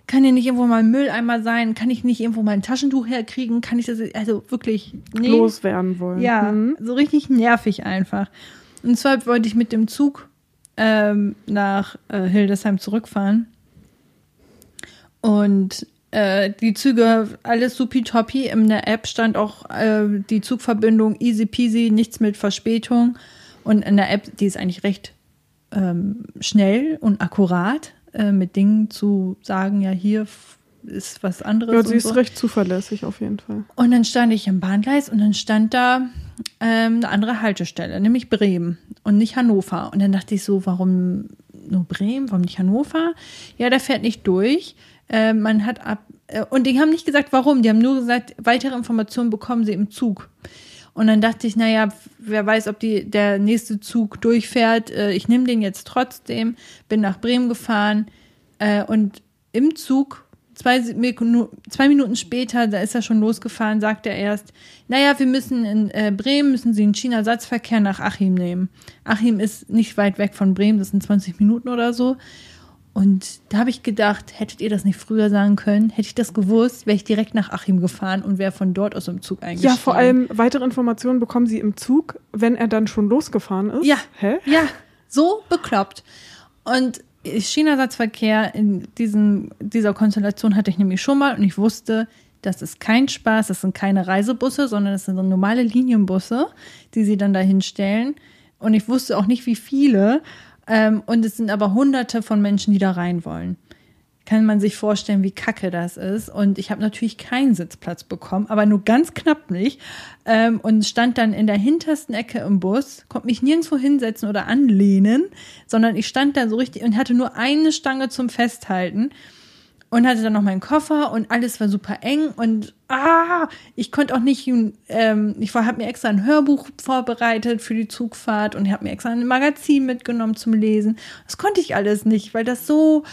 kann hier nicht irgendwo mal ein Mülleimer sein? Kann ich nicht irgendwo mal ein Taschentuch herkriegen? Kann ich das, also wirklich nee. loswerden wollen? Ja, mhm. so richtig nervig einfach. Und zwar wollte ich mit dem Zug ähm, nach äh, Hildesheim zurückfahren. Und äh, die Züge, alles supi-toppi. In der App stand auch äh, die Zugverbindung easy peasy, nichts mit Verspätung. Und in der App, die ist eigentlich recht ähm, schnell und akkurat äh, mit Dingen zu sagen, ja, hier ist was anderes. Ja, sie ist so. recht zuverlässig auf jeden Fall. Und dann stand ich im Bahngleis und dann stand da ähm, eine andere Haltestelle, nämlich Bremen und nicht Hannover. Und dann dachte ich so, warum nur Bremen, warum nicht Hannover? Ja, der fährt nicht durch. Äh, man hat ab äh, und die haben nicht gesagt, warum. Die haben nur gesagt, weitere Informationen bekommen sie im Zug. Und dann dachte ich, naja, wer weiß, ob die, der nächste Zug durchfährt. Äh, ich nehme den jetzt trotzdem, bin nach Bremen gefahren äh, und im Zug, zwei, zwei Minuten später, da ist er schon losgefahren, sagt er erst, naja, wir müssen in äh, Bremen, müssen Sie einen China-Satzverkehr nach Achim nehmen. Achim ist nicht weit weg von Bremen, das sind 20 Minuten oder so. Und da habe ich gedacht, hättet ihr das nicht früher sagen können? Hätte ich das gewusst, wäre ich direkt nach Achim gefahren und wäre von dort aus im Zug eingestiegen. Ja, vor allem weitere Informationen bekommen Sie im Zug, wenn er dann schon losgefahren ist. Ja. Hä? Ja, so bekloppt. Und China-Satzverkehr in diesen, dieser Konstellation hatte ich nämlich schon mal und ich wusste, das ist kein Spaß, das sind keine Reisebusse, sondern das sind so normale Linienbusse, die sie dann dahin stellen. Und ich wusste auch nicht, wie viele. Ähm, und es sind aber hunderte von Menschen, die da rein wollen. Kann man sich vorstellen, wie kacke das ist. Und ich habe natürlich keinen Sitzplatz bekommen, aber nur ganz knapp nicht. Ähm, und stand dann in der hintersten Ecke im Bus, konnte mich nirgendwo hinsetzen oder anlehnen, sondern ich stand da so richtig und hatte nur eine Stange zum Festhalten und hatte dann noch meinen Koffer und alles war super eng und ah, ich konnte auch nicht, ähm, ich habe mir extra ein Hörbuch vorbereitet für die Zugfahrt und habe mir extra ein Magazin mitgenommen zum Lesen. Das konnte ich alles nicht, weil das so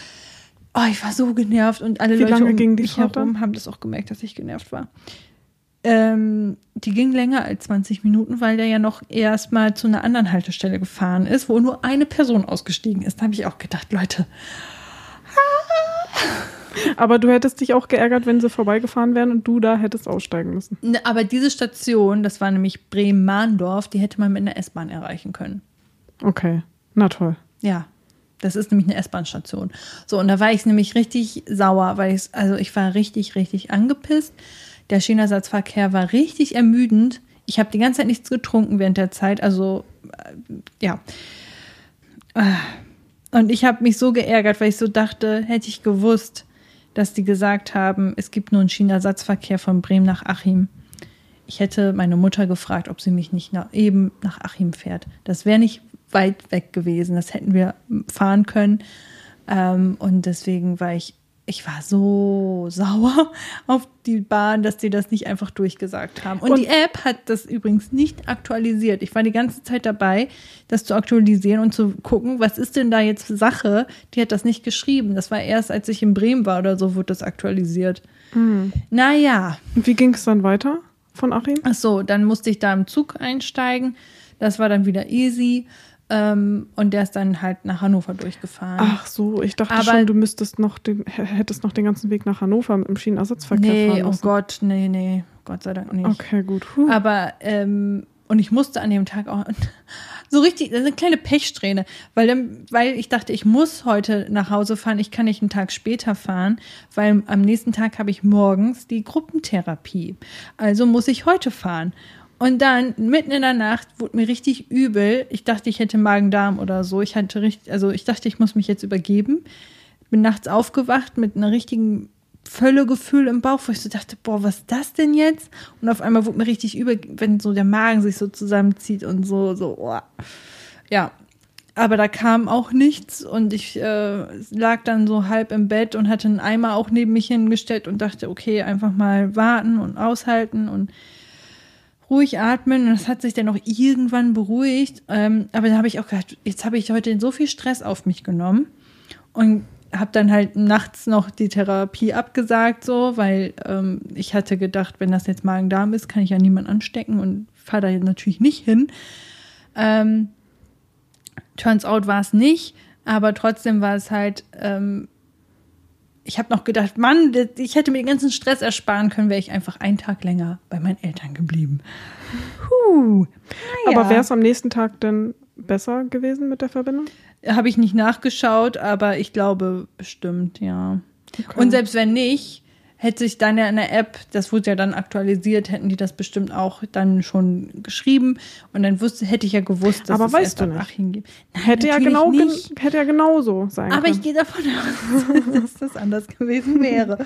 Oh, ich war so genervt und alle Wie Leute lange um ging die mich herum haben das auch gemerkt, dass ich genervt war. Ähm, die ging länger als 20 Minuten, weil der ja noch erst mal zu einer anderen Haltestelle gefahren ist, wo nur eine Person ausgestiegen ist. Da habe ich auch gedacht, Leute, Aber du hättest dich auch geärgert, wenn sie vorbeigefahren wären und du da hättest aussteigen müssen. Ne, Aber diese Station, das war nämlich Bremen-Mahndorf, die hätte man mit einer S-Bahn erreichen können. Okay, na toll. Ja, das ist nämlich eine S-Bahn-Station. So, und da war ich nämlich richtig sauer, weil ich, also ich war richtig, richtig angepisst. Der Schienenersatzverkehr war richtig ermüdend. Ich habe die ganze Zeit nichts getrunken während der Zeit, also äh, ja. Ah. Und ich habe mich so geärgert, weil ich so dachte, hätte ich gewusst, dass die gesagt haben, es gibt nur einen Schienenersatzverkehr von Bremen nach Achim. Ich hätte meine Mutter gefragt, ob sie mich nicht nach, eben nach Achim fährt. Das wäre nicht weit weg gewesen. Das hätten wir fahren können. Ähm, und deswegen war ich, ich war so sauer auf die Bahn, dass die das nicht einfach durchgesagt haben. Und, Und- die App hat das übrigens nicht aktualisiert. Ich war die ganze Zeit dabei, das zu aktualisieren und zu gucken, was ist denn da jetzt Sache? Die hat das nicht geschrieben. Das war erst, als ich in Bremen war oder so, wurde das aktualisiert. Naja, Und wie ging es dann weiter von Achim? Ach so, dann musste ich da im Zug einsteigen. Das war dann wieder easy. Ähm, und der ist dann halt nach Hannover durchgefahren. Ach so, ich dachte Aber- schon, du müsstest noch den, hättest noch den ganzen Weg nach Hannover mit dem Schienenersatzverkehr nee, fahren oh müssen. Gott, nee, nee, Gott sei Dank nicht. Okay, gut. Puh. Aber, ähm, und ich musste an dem Tag auch so richtig, das eine kleine Pechsträhne, weil, dann, weil ich dachte, ich muss heute nach Hause fahren, ich kann nicht einen Tag später fahren, weil am nächsten Tag habe ich morgens die Gruppentherapie. Also muss ich heute fahren. Und dann, mitten in der Nacht, wurde mir richtig übel. Ich dachte, ich hätte Magen-Darm oder so. Ich hatte richtig, also ich dachte, ich muss mich jetzt übergeben. Bin nachts aufgewacht mit einer richtigen Völlegefühl im Bauch, wo ich so dachte, boah, was ist das denn jetzt? Und auf einmal wurde mir richtig übel, wenn so der Magen sich so zusammenzieht und so, so, oh. ja. Aber da kam auch nichts und ich äh, lag dann so halb im Bett und hatte einen Eimer auch neben mich hingestellt und dachte, okay, einfach mal warten und aushalten und ruhig atmen und das hat sich dann auch irgendwann beruhigt. Ähm, aber da habe ich auch gedacht, jetzt habe ich heute so viel Stress auf mich genommen und habe dann halt nachts noch die Therapie abgesagt, so, weil ähm, ich hatte gedacht, wenn das jetzt Magen-Darm ist, kann ich ja niemand anstecken und fahre da jetzt natürlich nicht hin. Ähm, turns out war es nicht, aber trotzdem war es halt, ähm, ich habe noch gedacht, Mann, ich hätte mir den ganzen Stress ersparen können, wäre ich einfach einen Tag länger bei meinen Eltern geblieben. Puh. Aber wäre es am nächsten Tag denn besser gewesen mit der Verbindung? Habe ich nicht nachgeschaut, aber ich glaube bestimmt, ja. Okay. Und selbst wenn nicht, hätte sich dann ja in der App, das wurde ja dann aktualisiert, hätten die das bestimmt auch dann schon geschrieben und dann wusste, hätte ich ja gewusst, dass Aber es weißt du nicht. Nein, Hätte ja, genau, gen- hätte ja genauso sein Aber ich gehe davon aus, dass das anders gewesen wäre.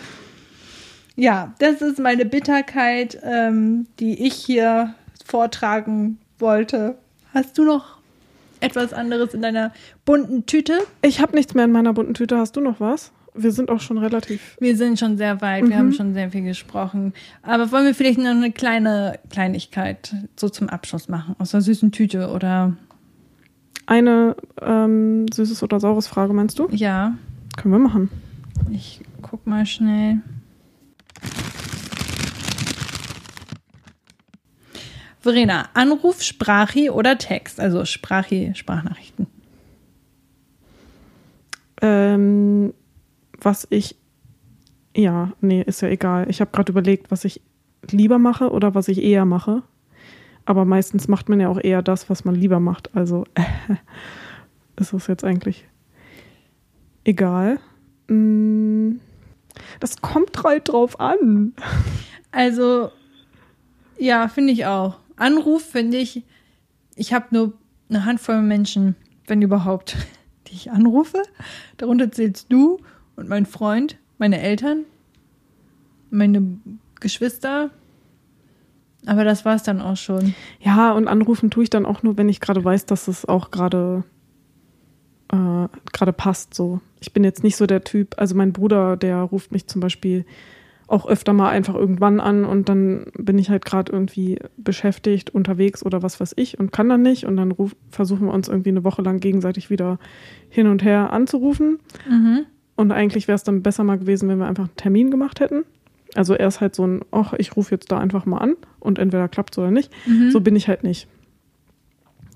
Ja, das ist meine Bitterkeit, ähm, die ich hier vortragen wollte. Hast du noch etwas anderes in deiner bunten Tüte? Ich habe nichts mehr in meiner bunten Tüte. Hast du noch was? Wir sind auch schon relativ. Wir sind schon sehr weit, wir Mhm. haben schon sehr viel gesprochen. Aber wollen wir vielleicht noch eine kleine Kleinigkeit so zum Abschluss machen? Aus der süßen Tüte oder Eine ähm, süßes oder saures Frage, meinst du? ja, Können wir machen. ich guck mal schnell. Verena, Anruf, Sprachi oder Text? Also Sprachi, Sprachnachrichten. Ähm, was ich. Ja, nee, ist ja egal. Ich habe gerade überlegt, was ich lieber mache oder was ich eher mache. Aber meistens macht man ja auch eher das, was man lieber macht. Also ist es jetzt eigentlich egal. Mm, Das kommt halt drauf an. Also, ja, finde ich auch. Anruf finde ich, ich habe nur eine Handvoll Menschen, wenn überhaupt, die ich anrufe. Darunter zählst du und mein Freund, meine Eltern, meine Geschwister. Aber das war es dann auch schon. Ja, und anrufen tue ich dann auch nur, wenn ich gerade weiß, dass es auch gerade äh, gerade passt. So, ich bin jetzt nicht so der Typ. Also mein Bruder, der ruft mich zum Beispiel auch öfter mal einfach irgendwann an und dann bin ich halt gerade irgendwie beschäftigt, unterwegs oder was weiß ich und kann dann nicht und dann ruf, versuchen wir uns irgendwie eine Woche lang gegenseitig wieder hin und her anzurufen. Mhm. Und eigentlich wäre es dann besser mal gewesen, wenn wir einfach einen Termin gemacht hätten. Also er ist halt so ein, ach, ich rufe jetzt da einfach mal an und entweder klappt es oder nicht. Mhm. So bin ich halt nicht.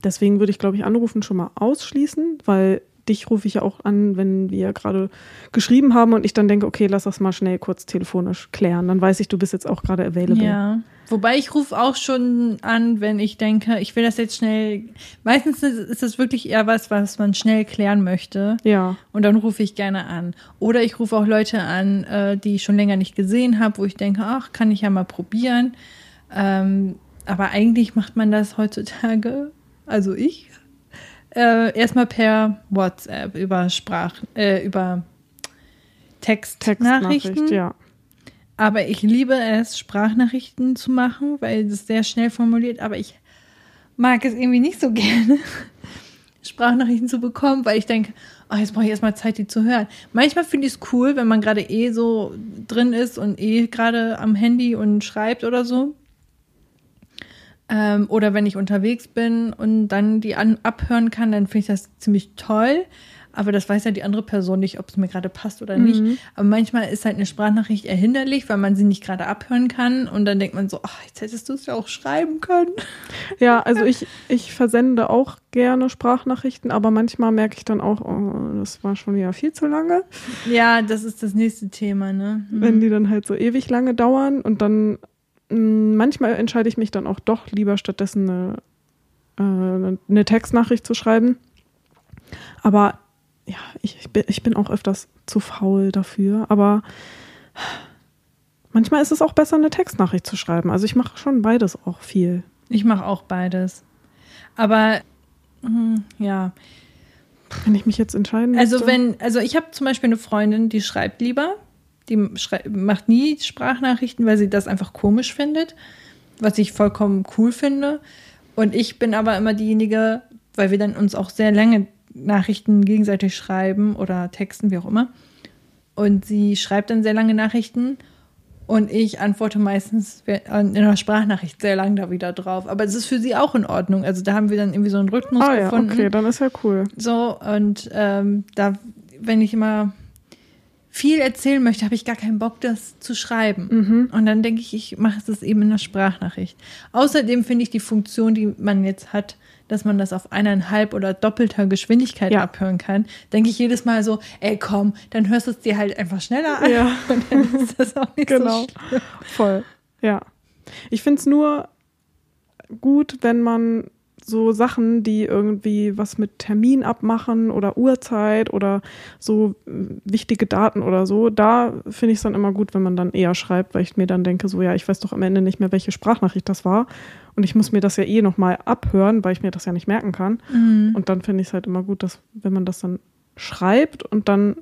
Deswegen würde ich, glaube ich, Anrufen schon mal ausschließen, weil dich rufe ich ja auch an, wenn wir gerade geschrieben haben und ich dann denke, okay, lass das mal schnell kurz telefonisch klären. Dann weiß ich, du bist jetzt auch gerade available. Ja. Wobei ich rufe auch schon an, wenn ich denke, ich will das jetzt schnell. Meistens ist das wirklich eher was, was man schnell klären möchte. Ja. Und dann rufe ich gerne an. Oder ich rufe auch Leute an, äh, die ich schon länger nicht gesehen habe, wo ich denke, ach, kann ich ja mal probieren. Ähm, aber eigentlich macht man das heutzutage, also ich, äh, erstmal per WhatsApp über Sprach, äh, über Textnachrichten. Textnachricht, ja. Aber ich liebe es, Sprachnachrichten zu machen, weil es sehr schnell formuliert. Aber ich mag es irgendwie nicht so gerne, Sprachnachrichten zu bekommen, weil ich denke, oh, jetzt brauche ich erstmal Zeit, die zu hören. Manchmal finde ich es cool, wenn man gerade eh so drin ist und eh gerade am Handy und schreibt oder so. Ähm, oder wenn ich unterwegs bin und dann die an abhören kann, dann finde ich das ziemlich toll. Aber das weiß ja die andere Person nicht, ob es mir gerade passt oder nicht. Mhm. Aber manchmal ist halt eine Sprachnachricht eher hinderlich, weil man sie nicht gerade abhören kann. Und dann denkt man so, ach, jetzt hättest du es ja auch schreiben können. Ja, also ich, ich versende auch gerne Sprachnachrichten, aber manchmal merke ich dann auch, oh, das war schon wieder viel zu lange. Ja, das ist das nächste Thema, ne? Hm. Wenn die dann halt so ewig lange dauern und dann manchmal entscheide ich mich dann auch doch lieber stattdessen eine, äh, eine Textnachricht zu schreiben. Aber ja, ich, ich, bin, ich bin auch öfters zu faul dafür, aber manchmal ist es auch besser, eine Textnachricht zu schreiben. Also ich mache schon beides auch viel. Ich mache auch beides. Aber hm, ja, Wenn ich mich jetzt entscheiden also wenn, also ich habe zum Beispiel eine Freundin, die schreibt lieber, die macht nie Sprachnachrichten, weil sie das einfach komisch findet, was ich vollkommen cool finde. Und ich bin aber immer diejenige, weil wir dann uns auch sehr lange Nachrichten gegenseitig schreiben oder texten, wie auch immer. Und sie schreibt dann sehr lange Nachrichten und ich antworte meistens in einer Sprachnachricht sehr lang da wieder drauf. Aber es ist für sie auch in Ordnung. Also da haben wir dann irgendwie so einen Rhythmus Ah ja, gefunden. okay, dann ist ja cool. So, und ähm, da, wenn ich immer viel erzählen möchte, habe ich gar keinen Bock, das zu schreiben. Mhm. Und dann denke ich, ich mache es eben in der Sprachnachricht. Außerdem finde ich die Funktion, die man jetzt hat, dass man das auf eineinhalb oder doppelter Geschwindigkeit Ja. abhören kann, denke ich jedes Mal so, ey komm, dann hörst du es dir halt einfach schneller an Ja. und dann ist das auch nicht Genau. so schlimm. Voll. Ja. Ich finde es nur gut, wenn man so Sachen, die irgendwie was mit Termin abmachen oder Uhrzeit oder so wichtige Daten oder so, da finde ich es dann immer gut, wenn man dann eher schreibt, weil ich mir dann denke, so ja, ich weiß doch am Ende nicht mehr, welche Sprachnachricht das war und ich muss mir das ja eh nochmal abhören, weil ich mir das ja nicht merken kann. Mhm. Und dann finde ich es halt immer gut, dass wenn man das dann schreibt und dann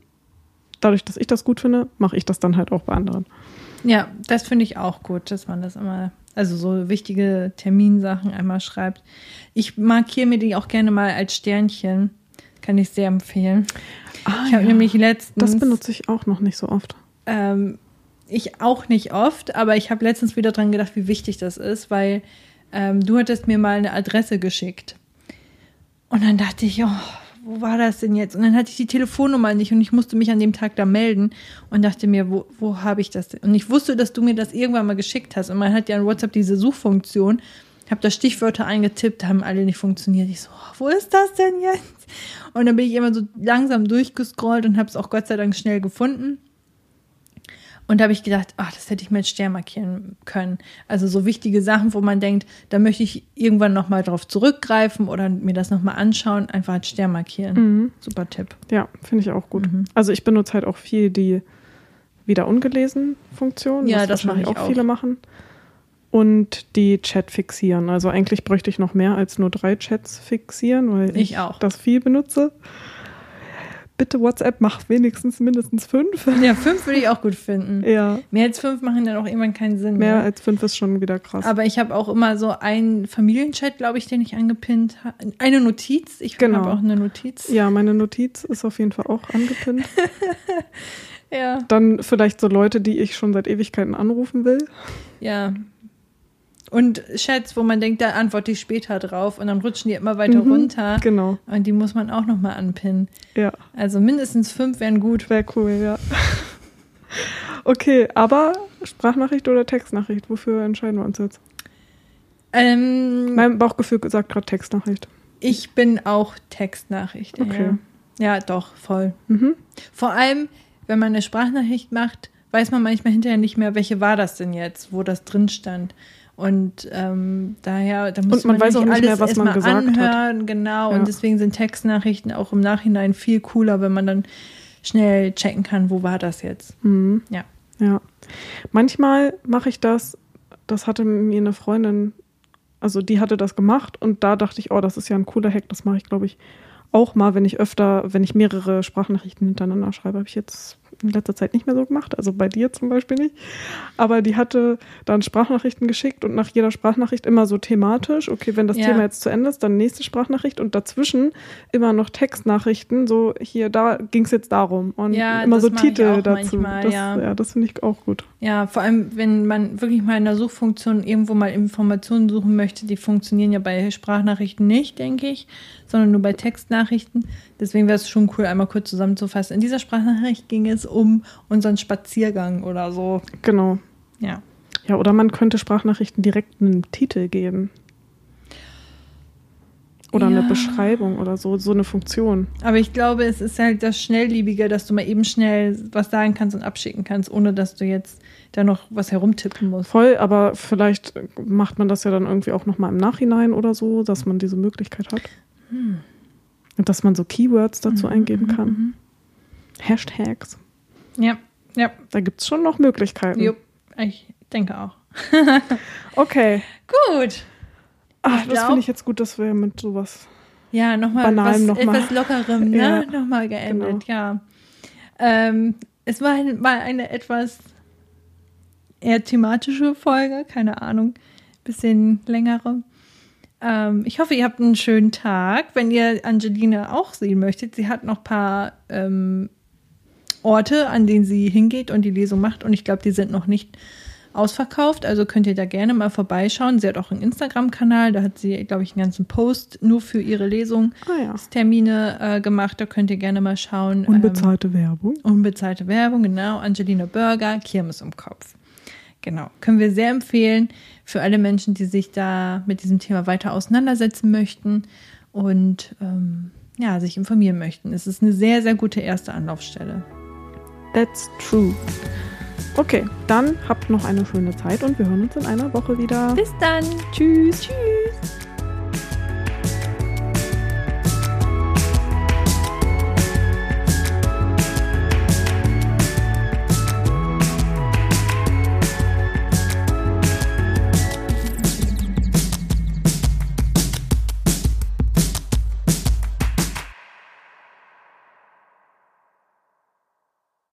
dadurch, dass ich das gut finde, mache ich das dann halt auch bei anderen. Ja, das finde ich auch gut, dass man das immer, also so wichtige Terminsachen einmal schreibt. Ich markiere mir die auch gerne mal als Sternchen. Kann ich sehr empfehlen. ich habe nämlich letztens. Das benutze ich auch noch nicht so oft. Ähm, ich auch nicht oft, aber ich habe letztens wieder dran gedacht, wie wichtig das ist, weil ähm, du hattest mir mal eine Adresse geschickt. Und dann dachte ich, oh, wo war das denn jetzt? Und dann hatte ich die Telefonnummer nicht und ich musste mich an dem Tag da melden und dachte mir, wo, wo habe ich das denn? Und ich wusste, dass du mir das irgendwann mal geschickt hast. Und man hat ja in WhatsApp diese Suchfunktion. Ich habe da Stichwörter eingetippt, haben alle nicht funktioniert. Ich so, oh, wo ist das denn jetzt? Und dann bin ich immer so langsam durchgescrollt und habe es auch Gott sei Dank schnell gefunden. Und da habe ich gedacht, ach, das hätte ich mit Stern markieren können. Also so wichtige Sachen, wo man denkt, da möchte ich irgendwann nochmal drauf zurückgreifen oder mir das nochmal anschauen, einfach als Stern markieren. Mhm. Super Tipp. Ja, finde ich auch gut. Mhm. Also ich benutze halt auch viel die wieder ungelesen Funktion, Ja, was das mache ich auch. viele machen. Und die Chat fixieren. Also eigentlich bräuchte ich noch mehr als nur drei Chats fixieren, weil Ich ich, auch. das viel benutze. Bitte WhatsApp, mach wenigstens mindestens fünf. Ja, fünf würde ich auch gut finden. Ja, Mehr als fünf machen dann auch irgendwann keinen Sinn mehr mehr. als fünf ist schon wieder krass. Aber ich habe auch immer so einen Familienchat, glaube ich, den ich angepinnt habe. Eine Notiz. Ich Genau. habe auch eine Notiz. ja, meine Notiz ist auf jeden Fall auch angepinnt. Ja. Dann vielleicht so Leute, die ich schon seit Ewigkeiten anrufen will. Ja. Und Chats, wo man denkt, da antworte ich später drauf und dann rutschen die immer weiter Mhm, runter. Genau. Und die muss man auch nochmal anpinnen. Ja, Also mindestens fünf wären gut. wäre cool, ja. Okay, aber Sprachnachricht oder Textnachricht? Wofür entscheiden wir uns jetzt? Ähm, Mein Bauchgefühl sagt gerade Textnachricht. ich bin auch Textnachricht. Okay. Ja. ja, doch, voll. Mhm. Vor allem, wenn man eine Sprachnachricht macht, weiß man manchmal hinterher nicht mehr, welche war das denn jetzt, wo das drin stand. Und ähm, daher, da muss Und man weiß auch nicht alles mehr, was man gesagt hat. anhören, genau. Ja. Und deswegen sind Textnachrichten auch im Nachhinein viel cooler, wenn man dann schnell checken kann, wo war das jetzt. Mhm. Ja. Ja. Manchmal mache ich das, das hatte mir eine Freundin, also die hatte das gemacht und da dachte ich, oh, das ist ja ein cooler Hack, das mache ich, glaube ich, auch mal, wenn ich öfter, wenn ich mehrere Sprachnachrichten hintereinander schreibe, habe ich jetzt in letzter Zeit nicht mehr so gemacht, also bei dir zum Beispiel nicht. Aber die hatte dann Sprachnachrichten geschickt und nach jeder Sprachnachricht immer so thematisch, okay, wenn das Ja. Thema jetzt zu Ende ist, dann nächste Sprachnachricht und dazwischen immer noch Textnachrichten, so hier, da ging es jetzt darum und Ja, immer so Titel dazu. manchmal, das, ja. ja, das finde ich auch gut. Ja, vor allem, wenn man wirklich mal in der Suchfunktion irgendwo mal Informationen suchen möchte, die funktionieren ja bei Sprachnachrichten nicht, denke ich, sondern nur bei Textnachrichten. Deswegen wäre es schon cool, einmal kurz zusammenzufassen. In dieser Sprachnachricht ging es um unseren Spaziergang oder so. Genau. Ja. Ja, oder man könnte Sprachnachrichten direkt einen Titel geben. Oder Ja. eine Beschreibung oder so, so eine Funktion. Aber ich glaube, es ist halt das Schnellliebige, dass du mal eben schnell was sagen kannst und abschicken kannst, ohne dass du jetzt da noch was herumtippen musst. Voll, aber vielleicht macht man das ja dann irgendwie auch nochmal im Nachhinein oder so, dass man diese Möglichkeit hat. Hm. Und dass man so Keywords dazu Mhm, eingeben mhm, kann. mhm. Hashtags. Ja, ja, Da gibt es schon noch Möglichkeiten. jupp. ich denke auch. Okay. Gut. Ach, Ich das finde ich jetzt gut, dass wir mit sowas. Ja, nochmal Banal was noch mal. etwas Lockerem, ne? Ja, nochmal geendet, genau. ja. Ähm, es war ein, mal eine etwas eher thematische Folge, keine Ahnung, bisschen längere. Ähm, ich hoffe, ihr habt einen schönen Tag. Wenn ihr Angelina auch sehen möchtet, sie hat noch ein paar ähm, Orte, an denen sie hingeht und die Lesung macht. Und ich glaube, die sind noch nicht ausverkauft. Also könnt ihr da gerne mal vorbeischauen. Sie hat auch einen Instagram-Kanal. Da hat sie, glaube ich, einen ganzen Post nur für ihre Lesung. Ah ja. Termine äh, gemacht. Da könnt ihr gerne mal schauen. Unbezahlte Werbung. Ähm, unbezahlte Werbung, genau. Angelina Burger, Kirmes im Kopf. Genau. Können wir sehr empfehlen für alle Menschen, die sich da mit diesem Thema weiter auseinandersetzen möchten und ähm, ja, sich informieren möchten. Es ist eine sehr, sehr gute erste Anlaufstelle. That's true. Okay, dann habt noch eine schöne Zeit und wir hören uns in einer Woche wieder. Bis dann. Tschüss. Tschüss.